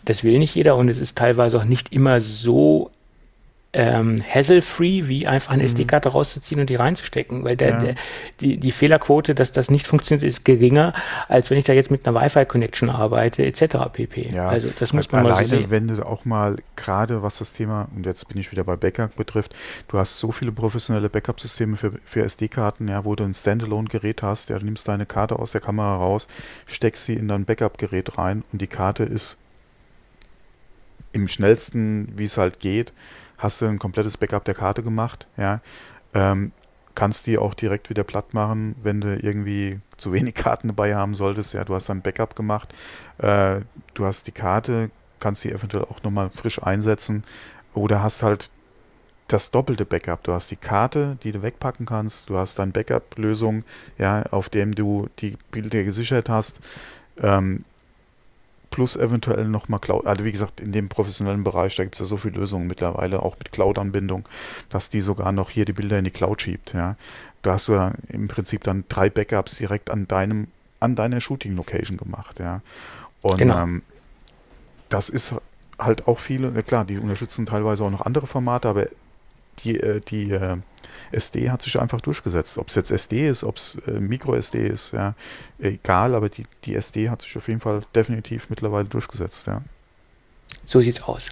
Das will nicht jeder und es ist teilweise auch nicht immer so ähm, hassle-free, wie einfach eine mhm. SD-Karte rauszuziehen und die reinzustecken, weil der, ja. der, die, die Fehlerquote, dass das nicht funktioniert, ist geringer, als wenn ich da jetzt mit einer Wi-Fi-Connection arbeite, etc. pp. Ja. Also das muss man Alleine, mal so sehen. wenn du auch mal gerade was das Thema, und jetzt bin ich wieder bei Backup betrifft, du hast so viele professionelle Backup-Systeme für, für SD-Karten, ja, wo du ein Standalone-Gerät hast, ja, du nimmst deine Karte aus der Kamera raus, steckst sie in dein Backup-Gerät rein und die Karte ist im schnellsten, wie es halt geht, hast du ein komplettes Backup der Karte gemacht, ja. Ähm, kannst die auch direkt wieder platt machen, wenn du irgendwie zu wenig Karten dabei haben solltest. Ja, du hast ein Backup gemacht, äh, du hast die Karte, kannst die eventuell auch nochmal frisch einsetzen oder hast halt das doppelte Backup. Du hast die Karte, die du wegpacken kannst, du hast dann Backup-Lösung, ja, auf dem du die Bilder gesichert hast. Ähm, plus eventuell nochmal Cloud. Also wie gesagt, in dem professionellen Bereich, da gibt es ja so viele Lösungen mittlerweile, auch mit Cloud-Anbindung, dass die sogar noch hier die Bilder in die Cloud schiebt. Ja. Da hast du dann im Prinzip dann drei Backups direkt an deinem, an deiner Shooting-Location gemacht. Ja. Und genau. ähm, das ist halt auch viele, klar, die unterstützen teilweise auch noch andere Formate, aber die, äh, die äh, SD hat sich einfach durchgesetzt. Ob es jetzt SD ist, ob es äh, Micro-SD ist, ja, egal, aber die, die SD hat sich auf jeden Fall definitiv mittlerweile durchgesetzt, ja. So sieht's aus.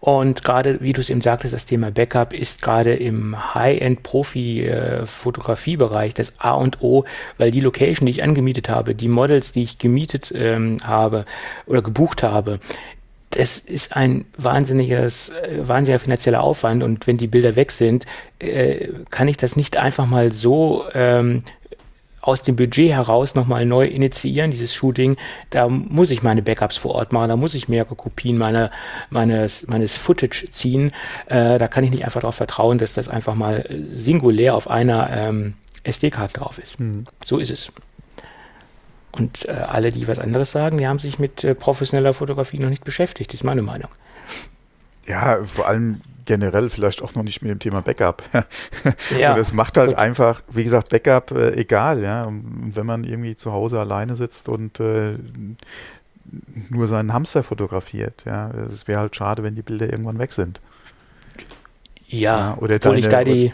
Und gerade, wie du es eben sagtest, das Thema Backup ist gerade im High-End-Profi-Fotografiebereich das A und O, weil die Location, die ich angemietet habe, die Models, die ich gemietet ähm, habe oder gebucht habe, das ist ein wahnsinniges, äh, wahnsinniger finanzieller Aufwand und wenn die Bilder weg sind, äh, kann ich das nicht einfach mal so ähm, aus dem Budget heraus nochmal neu initiieren, dieses Shooting. Da muss ich meine Backups vor Ort machen, da muss ich mehrere Kopien meiner, meines, meines Footage ziehen. Äh, da kann ich nicht einfach darauf vertrauen, dass das einfach mal singulär auf einer ähm, SD-Karte drauf ist. Mhm. So ist es. Und äh, alle, die was anderes sagen, die haben sich mit äh, professioneller Fotografie noch nicht beschäftigt, ist meine Meinung. Ja, vor allem generell vielleicht auch noch nicht mit dem Thema Backup. ja. Und es macht halt Gut. einfach, wie gesagt, Backup äh, egal, ja. Und wenn man irgendwie zu Hause alleine sitzt und äh, nur seinen Hamster fotografiert, ja, es wäre halt schade, wenn die Bilder irgendwann weg sind. Ja, ja oder obwohl deine, ich da die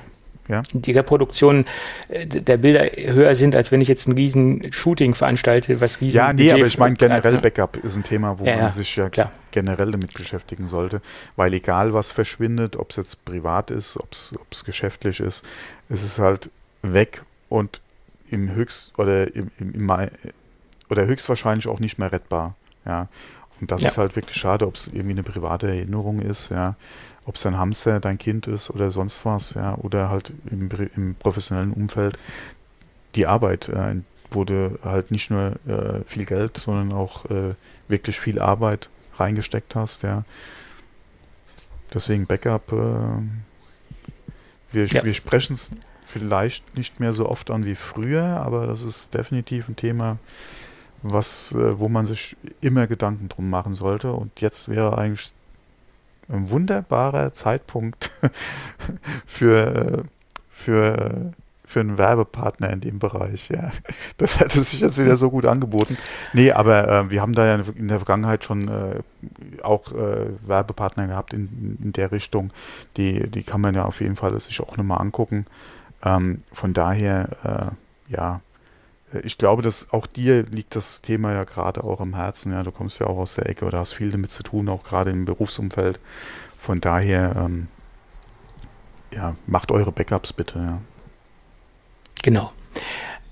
ja. die Reproduktionen äh, der Bilder höher sind, als wenn ich jetzt ein riesen Shooting veranstalte, was riesen Ja, nee, Budget aber ich meine generell Backup ist ein Thema, wo ja, man sich ja klar. generell damit beschäftigen sollte, weil egal was verschwindet, ob es jetzt privat ist, ob es geschäftlich ist, es ist halt weg und im höchst oder im, im, im oder höchstwahrscheinlich auch nicht mehr rettbar. Ja. Und das ja. ist halt wirklich schade, ob es irgendwie eine private Erinnerung ist, ja ob es ein Hamster dein Kind ist oder sonst was, ja, oder halt im, im professionellen Umfeld, die Arbeit, äh, wo du halt nicht nur äh, viel Geld, sondern auch äh, wirklich viel Arbeit reingesteckt hast, ja. Deswegen Backup, äh, wir, ja. wir sprechen es vielleicht nicht mehr so oft an wie früher, aber das ist definitiv ein Thema, was, äh, wo man sich immer Gedanken drum machen sollte. Und jetzt wäre eigentlich ein wunderbarer Zeitpunkt für, für, für einen Werbepartner in dem Bereich. Ja. Das hätte sich jetzt wieder so gut angeboten. Nee, aber äh, wir haben da ja in der Vergangenheit schon äh, auch äh, Werbepartner gehabt in, in der Richtung. Die, die kann man ja auf jeden Fall sich auch nochmal angucken. Ähm, von daher, äh, ja, ich glaube, dass auch dir liegt das Thema ja gerade auch am Herzen. Ja, du kommst ja auch aus der Ecke oder hast viel damit zu tun, auch gerade im Berufsumfeld. Von daher, ähm, ja, macht eure Backups bitte. Ja. Genau.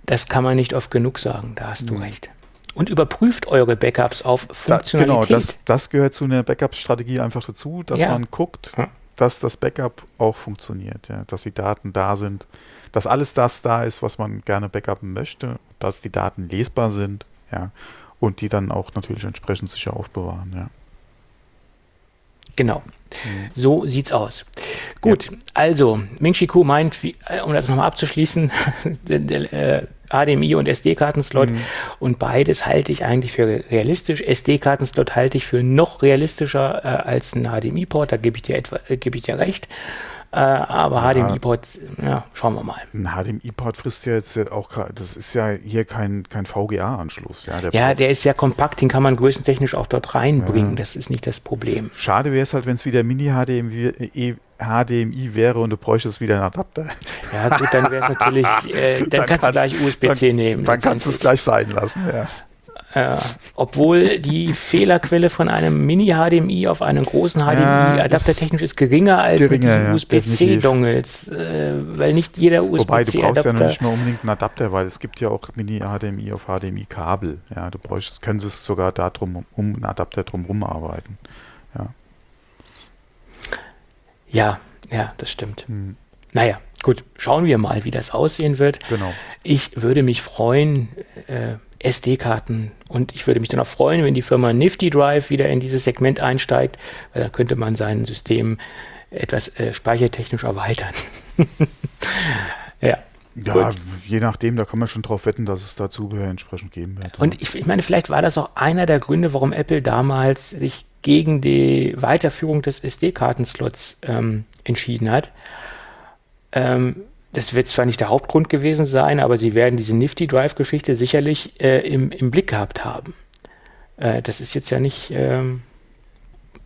Das kann man nicht oft genug sagen. Da hast du mhm. recht. Und überprüft eure Backups auf Funktionalität. Da, genau, das, das gehört zu einer Backup-Strategie einfach dazu, dass ja. man guckt, dass das Backup auch funktioniert, ja, dass die Daten da sind dass alles das da ist, was man gerne backuppen möchte, dass die Daten lesbar sind, ja, und die dann auch natürlich entsprechend sicher aufbewahren, ja. Genau. Mhm. So sieht's aus. Gut, ja. also Ming Chi Ku meint, wie, äh, um das nochmal abzuschließen, äh, HDMI und SD-Kartenslot mhm. und beides halte ich eigentlich für realistisch. SD-Kartenslot halte ich für noch realistischer äh, als ein HDMI-Port, da gebe ich dir etwa, äh, gebe ich dir recht. Äh, aber ja. HDMI-Port, ja, schauen wir mal. Ein HDMI-Port frisst ja jetzt auch, das ist ja hier kein, kein VGA-Anschluss. Ja, der, ja der ist sehr kompakt, den kann man größentechnisch auch dort reinbringen. Ja. Das ist nicht das Problem. Schade wäre es halt, wenn es wieder Mini-HDMI HDMI wäre und du bräuchtest wieder einen Adapter. Ja, gut, dann wäre es natürlich, äh, dann, dann, kannst du gleich USB-C nehmen. Dann kannst du es gleich sein lassen, ja. Äh, obwohl die Fehlerquelle von einem Mini-HDMI auf einen großen HDMI adaptertechnisch ist geringer als geringer, mit diesen ja, USB-C-Dongles, äh, weil nicht jeder USB-C-Adapter... Wobei, du brauchst ja noch nicht mehr unbedingt einen Adapter, weil es gibt ja auch Mini-HDMI auf HDMI-Kabel. Ja, du bräuchst, könntest sogar da drum, um einen Adapter drumherum arbeiten. Ja. Ja, ja, das stimmt. Hm. Naja, gut, schauen wir mal, wie das aussehen wird. Genau. Ich würde mich freuen, äh, SD-Karten und ich würde mich dann auch freuen, wenn die Firma Nifty Drive wieder in dieses Segment einsteigt, weil dann könnte man sein System etwas äh, speichertechnisch erweitern. ja. Ja, Gut. je nachdem, da kann man schon drauf wetten, dass es da Zubehör entsprechend geben wird. Und ich, ich meine, vielleicht war das auch einer der Gründe, warum Apple damals sich gegen die Weiterführung des SD-Kartenslots ähm, entschieden hat. Ähm, das wird zwar nicht der Hauptgrund gewesen sein, aber sie werden diese Nifty Drive-Geschichte sicherlich äh, im, im Blick gehabt haben. Äh, das ist jetzt ja nicht, ähm,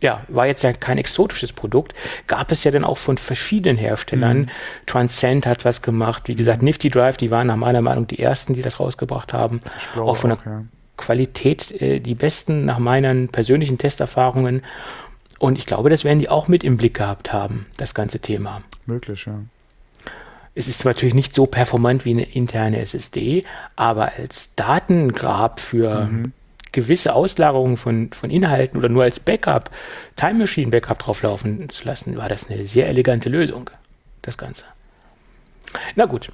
ja, war jetzt ja kein exotisches Produkt. Gab es ja dann auch von verschiedenen Herstellern. Mhm. Transcend hat was gemacht. Wie gesagt, Nifty Drive, die waren nach meiner Meinung die ersten, die das rausgebracht haben. auch von der auch, ja. Qualität äh, die besten nach meinen persönlichen Testerfahrungen. Und ich glaube, das werden die auch mit im Blick gehabt haben, das ganze Thema. Möglich, ja. Es ist natürlich nicht so performant wie eine interne SSD, aber als Datengrab für mhm. gewisse Auslagerungen von, von Inhalten oder nur als Backup, Time Machine Backup drauflaufen zu lassen, war das eine sehr elegante Lösung, das Ganze. Na gut,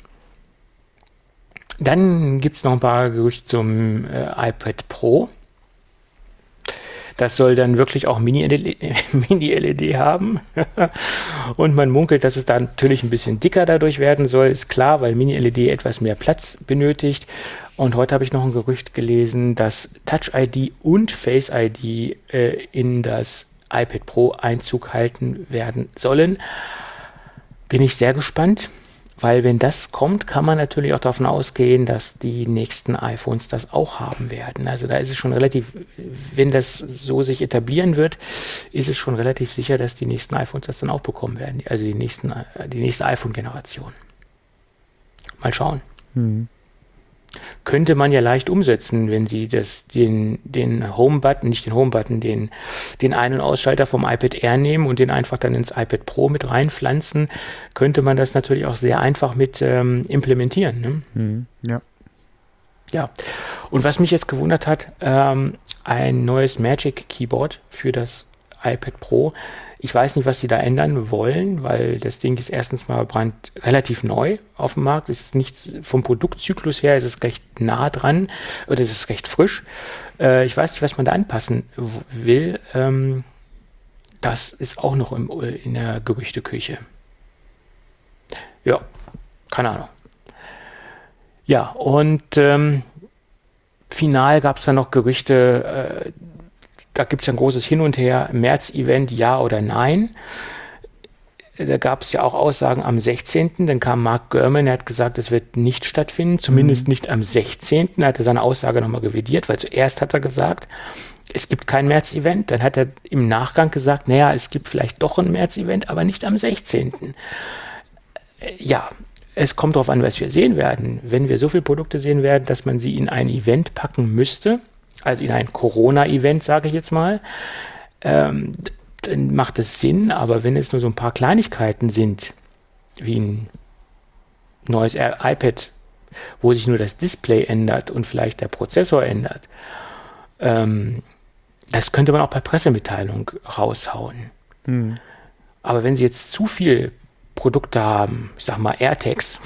dann gibt es noch ein paar Gerüchte zum äh, iPad Pro. Das soll dann wirklich auch Mini-LED Mini haben. und man munkelt, dass es da natürlich ein bisschen dicker dadurch werden soll. Ist klar, weil Mini-LED etwas mehr Platz benötigt. Und heute habe ich noch ein Gerücht gelesen, dass Touch ID und Face ID äh, in das iPad Pro Einzug halten werden sollen. Bin ich sehr gespannt. Weil wenn das kommt, kann man natürlich auch davon ausgehen, dass die nächsten iPhones das auch haben werden. Also da ist es schon relativ, wenn das so sich etablieren wird, ist es schon relativ sicher, dass die nächsten iPhones das dann auch bekommen werden. Also die nächsten, die nächste iPhone-Generation. Mal schauen. Mhm könnte man ja leicht umsetzen, wenn Sie das, den, den Home-Button, nicht den Home-Button, den, den Ein- und Ausschalter vom iPad Air nehmen und den einfach dann ins iPad Pro mit reinpflanzen, könnte man das natürlich auch sehr einfach mit ähm, implementieren. Ne? Mhm, ja. Ja. Und was mich jetzt gewundert hat, ähm, ein neues Magic Keyboard für das iPad Pro. Ich weiß nicht, was sie da ändern wollen, weil das Ding ist erstens mal brand relativ neu auf dem Markt. Es ist nicht vom Produktzyklus her, ist es recht nah dran oder es ist recht frisch. Äh, ich weiß nicht, was man da anpassen will. Ähm, das ist auch noch im, in der Gerüchteküche. Ja, keine Ahnung. Ja, und ähm, final gab es dann noch Gerüchte, äh, da gibt es ja ein großes Hin und Her, März-Event, ja oder nein. Da gab es ja auch Aussagen am 16. Dann kam Mark Gurman, er hat gesagt, es wird nicht stattfinden, zumindest mhm. nicht am 16. Er hatte seine Aussage nochmal revidiert, weil zuerst hat er gesagt, es gibt kein März-Event. Dann hat er im Nachgang gesagt, naja, es gibt vielleicht doch ein März-Event, aber nicht am 16. Ja, es kommt darauf an, was wir sehen werden. Wenn wir so viele Produkte sehen werden, dass man sie in ein Event packen müsste, also in ein Corona-Event, sage ich jetzt mal, ähm, dann macht es Sinn, aber wenn es nur so ein paar Kleinigkeiten sind, wie ein neues iPad, wo sich nur das Display ändert und vielleicht der Prozessor ändert, ähm, das könnte man auch bei Pressemitteilung raushauen. Hm. Aber wenn Sie jetzt zu viele Produkte haben, ich sag mal AirTags,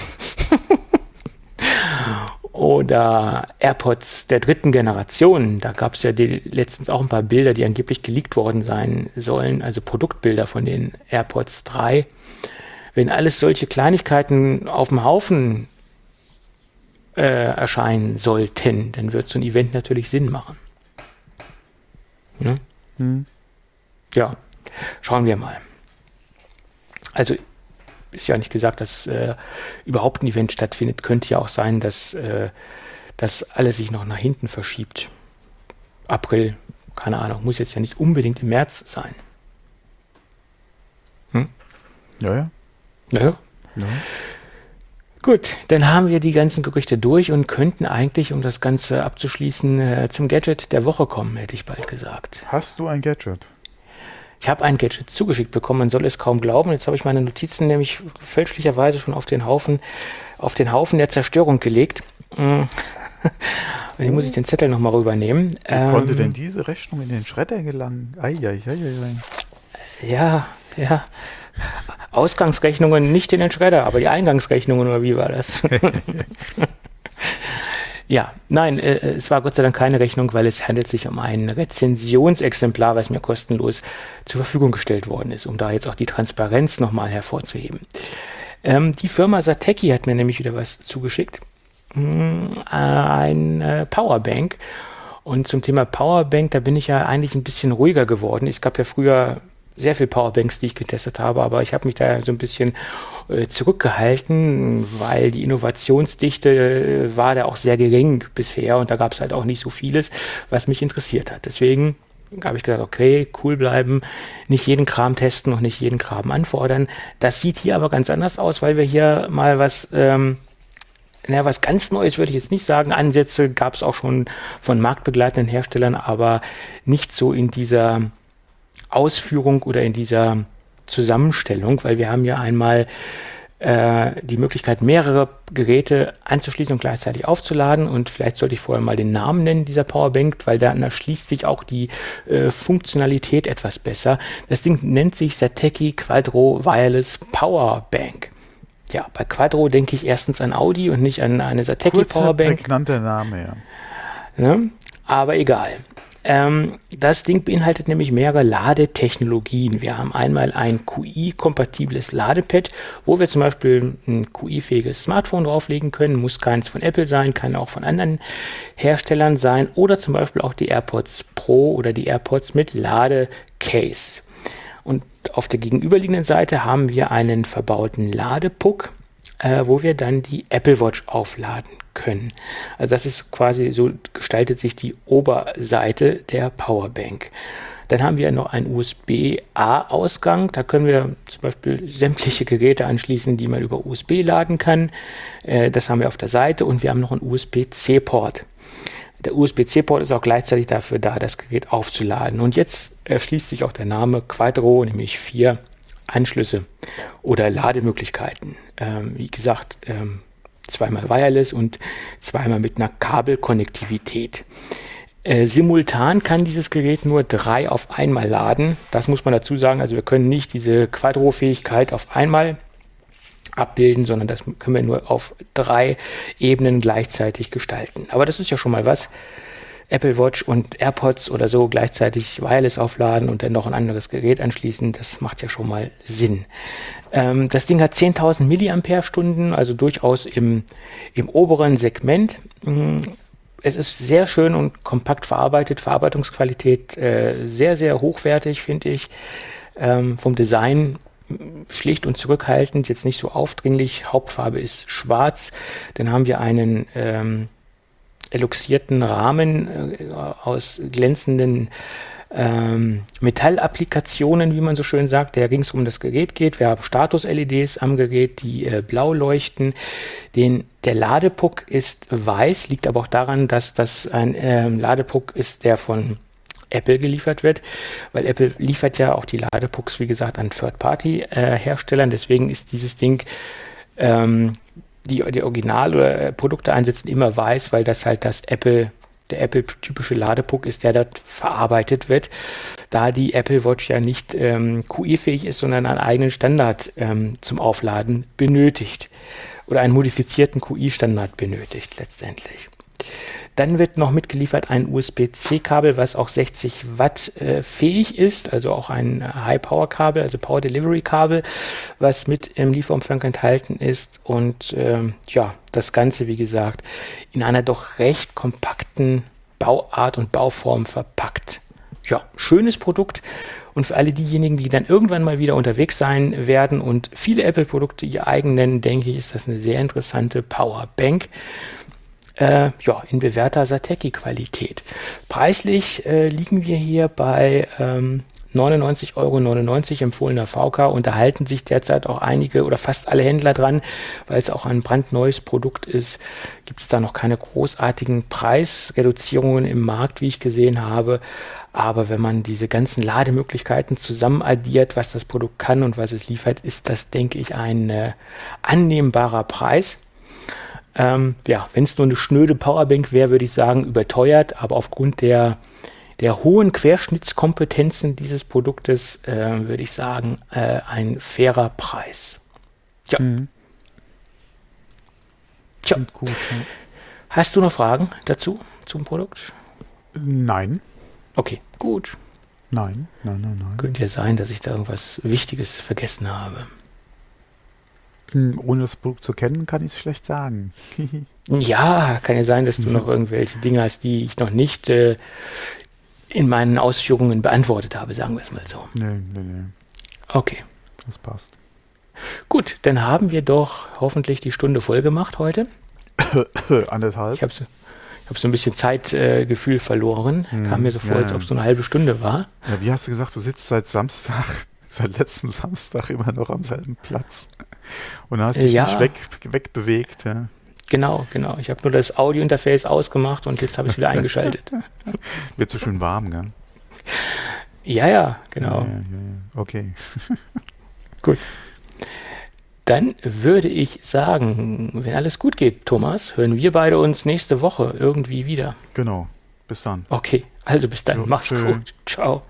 Oder AirPods der dritten Generation. Da gab es ja die, letztens auch ein paar Bilder, die angeblich geleakt worden sein sollen, also Produktbilder von den AirPods 3. Wenn alles solche Kleinigkeiten auf dem Haufen äh, erscheinen sollten, dann wird so ein Event natürlich Sinn machen. Ja, hm. ja. schauen wir mal. Also ist ja nicht gesagt, dass äh, überhaupt ein Event stattfindet. Könnte ja auch sein, dass äh, das alles sich noch nach hinten verschiebt. April, keine Ahnung, muss jetzt ja nicht unbedingt im März sein. Hm? Ja, ja. Naja. Ja. Gut, dann haben wir die ganzen Gerüchte durch und könnten eigentlich, um das Ganze abzuschließen, äh, zum Gadget der Woche kommen, hätte ich bald gesagt. Hast du ein Gadget? Ich habe ein Gadget zugeschickt bekommen, man soll es kaum glauben. Jetzt habe ich meine Notizen nämlich fälschlicherweise schon auf den Haufen, auf den Haufen der Zerstörung gelegt. Hm. Hier muss ich den Zettel nochmal rübernehmen. Wie ähm, konnte denn diese Rechnung in den Schredder gelangen? Ei, ei, ei, ei. Ja, ja. Ausgangsrechnungen nicht in den Schredder, aber die Eingangsrechnungen oder wie war das? ja, nein, äh, es war Gott sei Dank keine Rechnung, weil es handelt sich um ein Rezensionsexemplar, was mir kostenlos zur Verfügung gestellt worden ist, um da jetzt auch die Transparenz nochmal hervorzuheben. Ähm, die Firma Sateki hat mir nämlich wieder was zugeschickt. Hm, ein äh, Powerbank. Und zum Thema Powerbank, da bin ich ja eigentlich ein bisschen ruhiger geworden. Es gab ja früher sehr viel Powerbanks, die ich getestet habe, aber ich habe mich da so ein bisschen äh, zurückgehalten, weil die Innovationsdichte äh, war da auch sehr gering bisher und da gab es halt auch nicht so vieles, was mich interessiert hat. Deswegen habe ich gesagt, okay, cool bleiben, nicht jeden Kram testen und nicht jeden Kram anfordern. Das sieht hier aber ganz anders aus, weil wir hier mal was, ähm, naja, was ganz Neues würde ich jetzt nicht sagen. Ansätze gab es auch schon von marktbegleitenden Herstellern, aber nicht so in dieser Ausführung oder in dieser Zusammenstellung, weil wir haben ja einmal äh, die Möglichkeit, mehrere Geräte anzuschließen und gleichzeitig aufzuladen. Und vielleicht sollte ich vorher mal den Namen nennen dieser Powerbank, weil dann erschließt sich auch die äh, Funktionalität etwas besser. Das Ding nennt sich Sateki Quadro Wireless Powerbank. Ja, bei Quadro denke ich erstens an Audi und nicht an eine Kurzer, Powerbank. Prägnanter Name, ja. Ne? Aber egal. Ähm, das Ding beinhaltet nämlich mehrere Ladetechnologien. Wir haben einmal ein QI-kompatibles Ladepad, wo wir zum Beispiel ein QI-fähiges Smartphone drauflegen können. Muss keins von Apple sein, kann auch von anderen Herstellern sein oder zum Beispiel auch die AirPods Pro oder die AirPods mit Ladecase. Und auf der gegenüberliegenden Seite haben wir einen verbauten Ladepuck, äh, wo wir dann die Apple Watch aufladen können. Also das ist quasi, so gestaltet sich die Oberseite der Powerbank. Dann haben wir noch einen USB-A-Ausgang. Da können wir zum Beispiel sämtliche Geräte anschließen, die man über USB laden kann. Äh, das haben wir auf der Seite und wir haben noch einen USB-C-Port. Der USB-C-Port ist auch gleichzeitig dafür da, das Gerät aufzuladen. Und jetzt erschließt sich auch der Name Quadro, nämlich vier Anschlüsse oder Lademöglichkeiten. Ähm, wie gesagt, ähm, zweimal wireless und zweimal mit einer Kabelkonnektivität. Äh, simultan kann dieses Gerät nur drei auf einmal laden. Das muss man dazu sagen. Also wir können nicht diese Quadro-Fähigkeit auf einmal abbilden, sondern das können wir nur auf drei Ebenen gleichzeitig gestalten. Aber das ist ja schon mal was. Apple Watch und AirPods oder so gleichzeitig wireless aufladen und dann noch ein anderes Gerät anschließen, das macht ja schon mal Sinn. Ähm, das Ding hat 10.000 Milliampere-Stunden, also durchaus im, im oberen Segment. Mm, es ist sehr schön und kompakt verarbeitet, Verarbeitungsqualität äh, sehr, sehr hochwertig, finde ich. Ähm, vom Design schlicht und zurückhaltend, jetzt nicht so aufdringlich. Hauptfarbe ist schwarz. Dann haben wir einen ähm, eluxierten Rahmen äh, aus glänzenden ähm, Metallapplikationen, wie man so schön sagt, der rings um das Gerät geht. Wir haben Status-LEDs am Gerät, die äh, blau leuchten. Den, der Ladepuck ist weiß, liegt aber auch daran, dass das ein äh, Ladepuck ist, der von Apple geliefert wird, weil Apple liefert ja auch die Ladepucks, wie gesagt, an Third-Party-Herstellern. Äh, Deswegen ist dieses Ding ähm, die, die Original- oder äh, Produkte einsetzen, immer weiß, weil das halt das Apple, der Apple-typische Ladepuck ist, der dort verarbeitet wird. da die Apple Watch ja nicht ähm, QI-fähig ist, sondern einen eigenen Standard ähm, zum Aufladen benötigt oder einen modifizierten QI-Standard benötigt letztendlich. Dann wird noch mitgeliefert ein USB-C-Kabel, was auch 60 Watt äh, fähig ist, also auch ein High-Power-Kabel, also Power-Delivery-Kabel, was mit im Lieferumfang enthalten ist. Und ähm, ja, das Ganze, wie gesagt, in einer doch recht kompakten Bauart und Bauform verpackt. Ja, schönes Produkt. Und für alle diejenigen, die dann irgendwann mal wieder unterwegs sein werden und viele Apple-Produkte ihr eigen nennen, denke ich, ist das eine sehr interessante Powerbank äh, ja, in bewährter Sateki-Qualität. Preislich äh, liegen wir hier bei ähm, 99,99 Euro empfohlener VK. Unterhalten sich derzeit auch einige oder fast alle Händler dran, weil es auch ein brandneues Produkt ist. Gibt es da noch keine großartigen Preisreduzierungen im Markt, wie ich gesehen habe. Aber wenn man diese ganzen Lademöglichkeiten zusammen addiert, was das Produkt kann und was es liefert, ist das, denke ich, ein äh, annehmbarer Preis. Ähm, ja, wenn es nur eine schnöde Powerbank wäre, würde ich sagen, überteuert, aber aufgrund der, der hohen Querschnittskompetenzen dieses Produktes äh, würde ich sagen, äh, ein fairer Preis. Tja. Mhm. Tja. Gut, ja. Hast du noch Fragen dazu, zum Produkt? Nein. Okay, gut. Nein, nein, nein, nein. Könnte ja sein, dass ich da irgendwas Wichtiges vergessen habe. Hm, ohne das Produkt zu kennen, kann ich es schlecht sagen. ja, kann ja sein, dass du noch irgendwelche Dinge hast, die ich noch nicht äh, in meinen Ausführungen beantwortet habe, sagen wir es mal so. Nee, nee, nee. Okay. Das passt. Gut, dann haben wir doch hoffentlich die Stunde voll gemacht heute. Anderthalb. Ich habe so, hab so ein bisschen Zeitgefühl äh, verloren. Hm, Kam mir so vor, ja, als ob es so eine halbe Stunde war. Ja, wie hast du gesagt, du sitzt seit Samstag, seit letztem Samstag immer noch am selben Platz. Und hast dich ja. nicht weg, wegbewegt. Ja. Genau, genau. Ich habe nur das Audio-Interface ausgemacht und jetzt habe ich es wieder eingeschaltet. Wird so schön warm, gell? Ja, ja, genau. Ja, ja, ja, okay. Gut. Dann würde ich sagen, wenn alles gut geht, Thomas, hören wir beide uns nächste Woche irgendwie wieder. Genau. Bis dann. Okay, also bis dann. Mach's schön. gut. Ciao.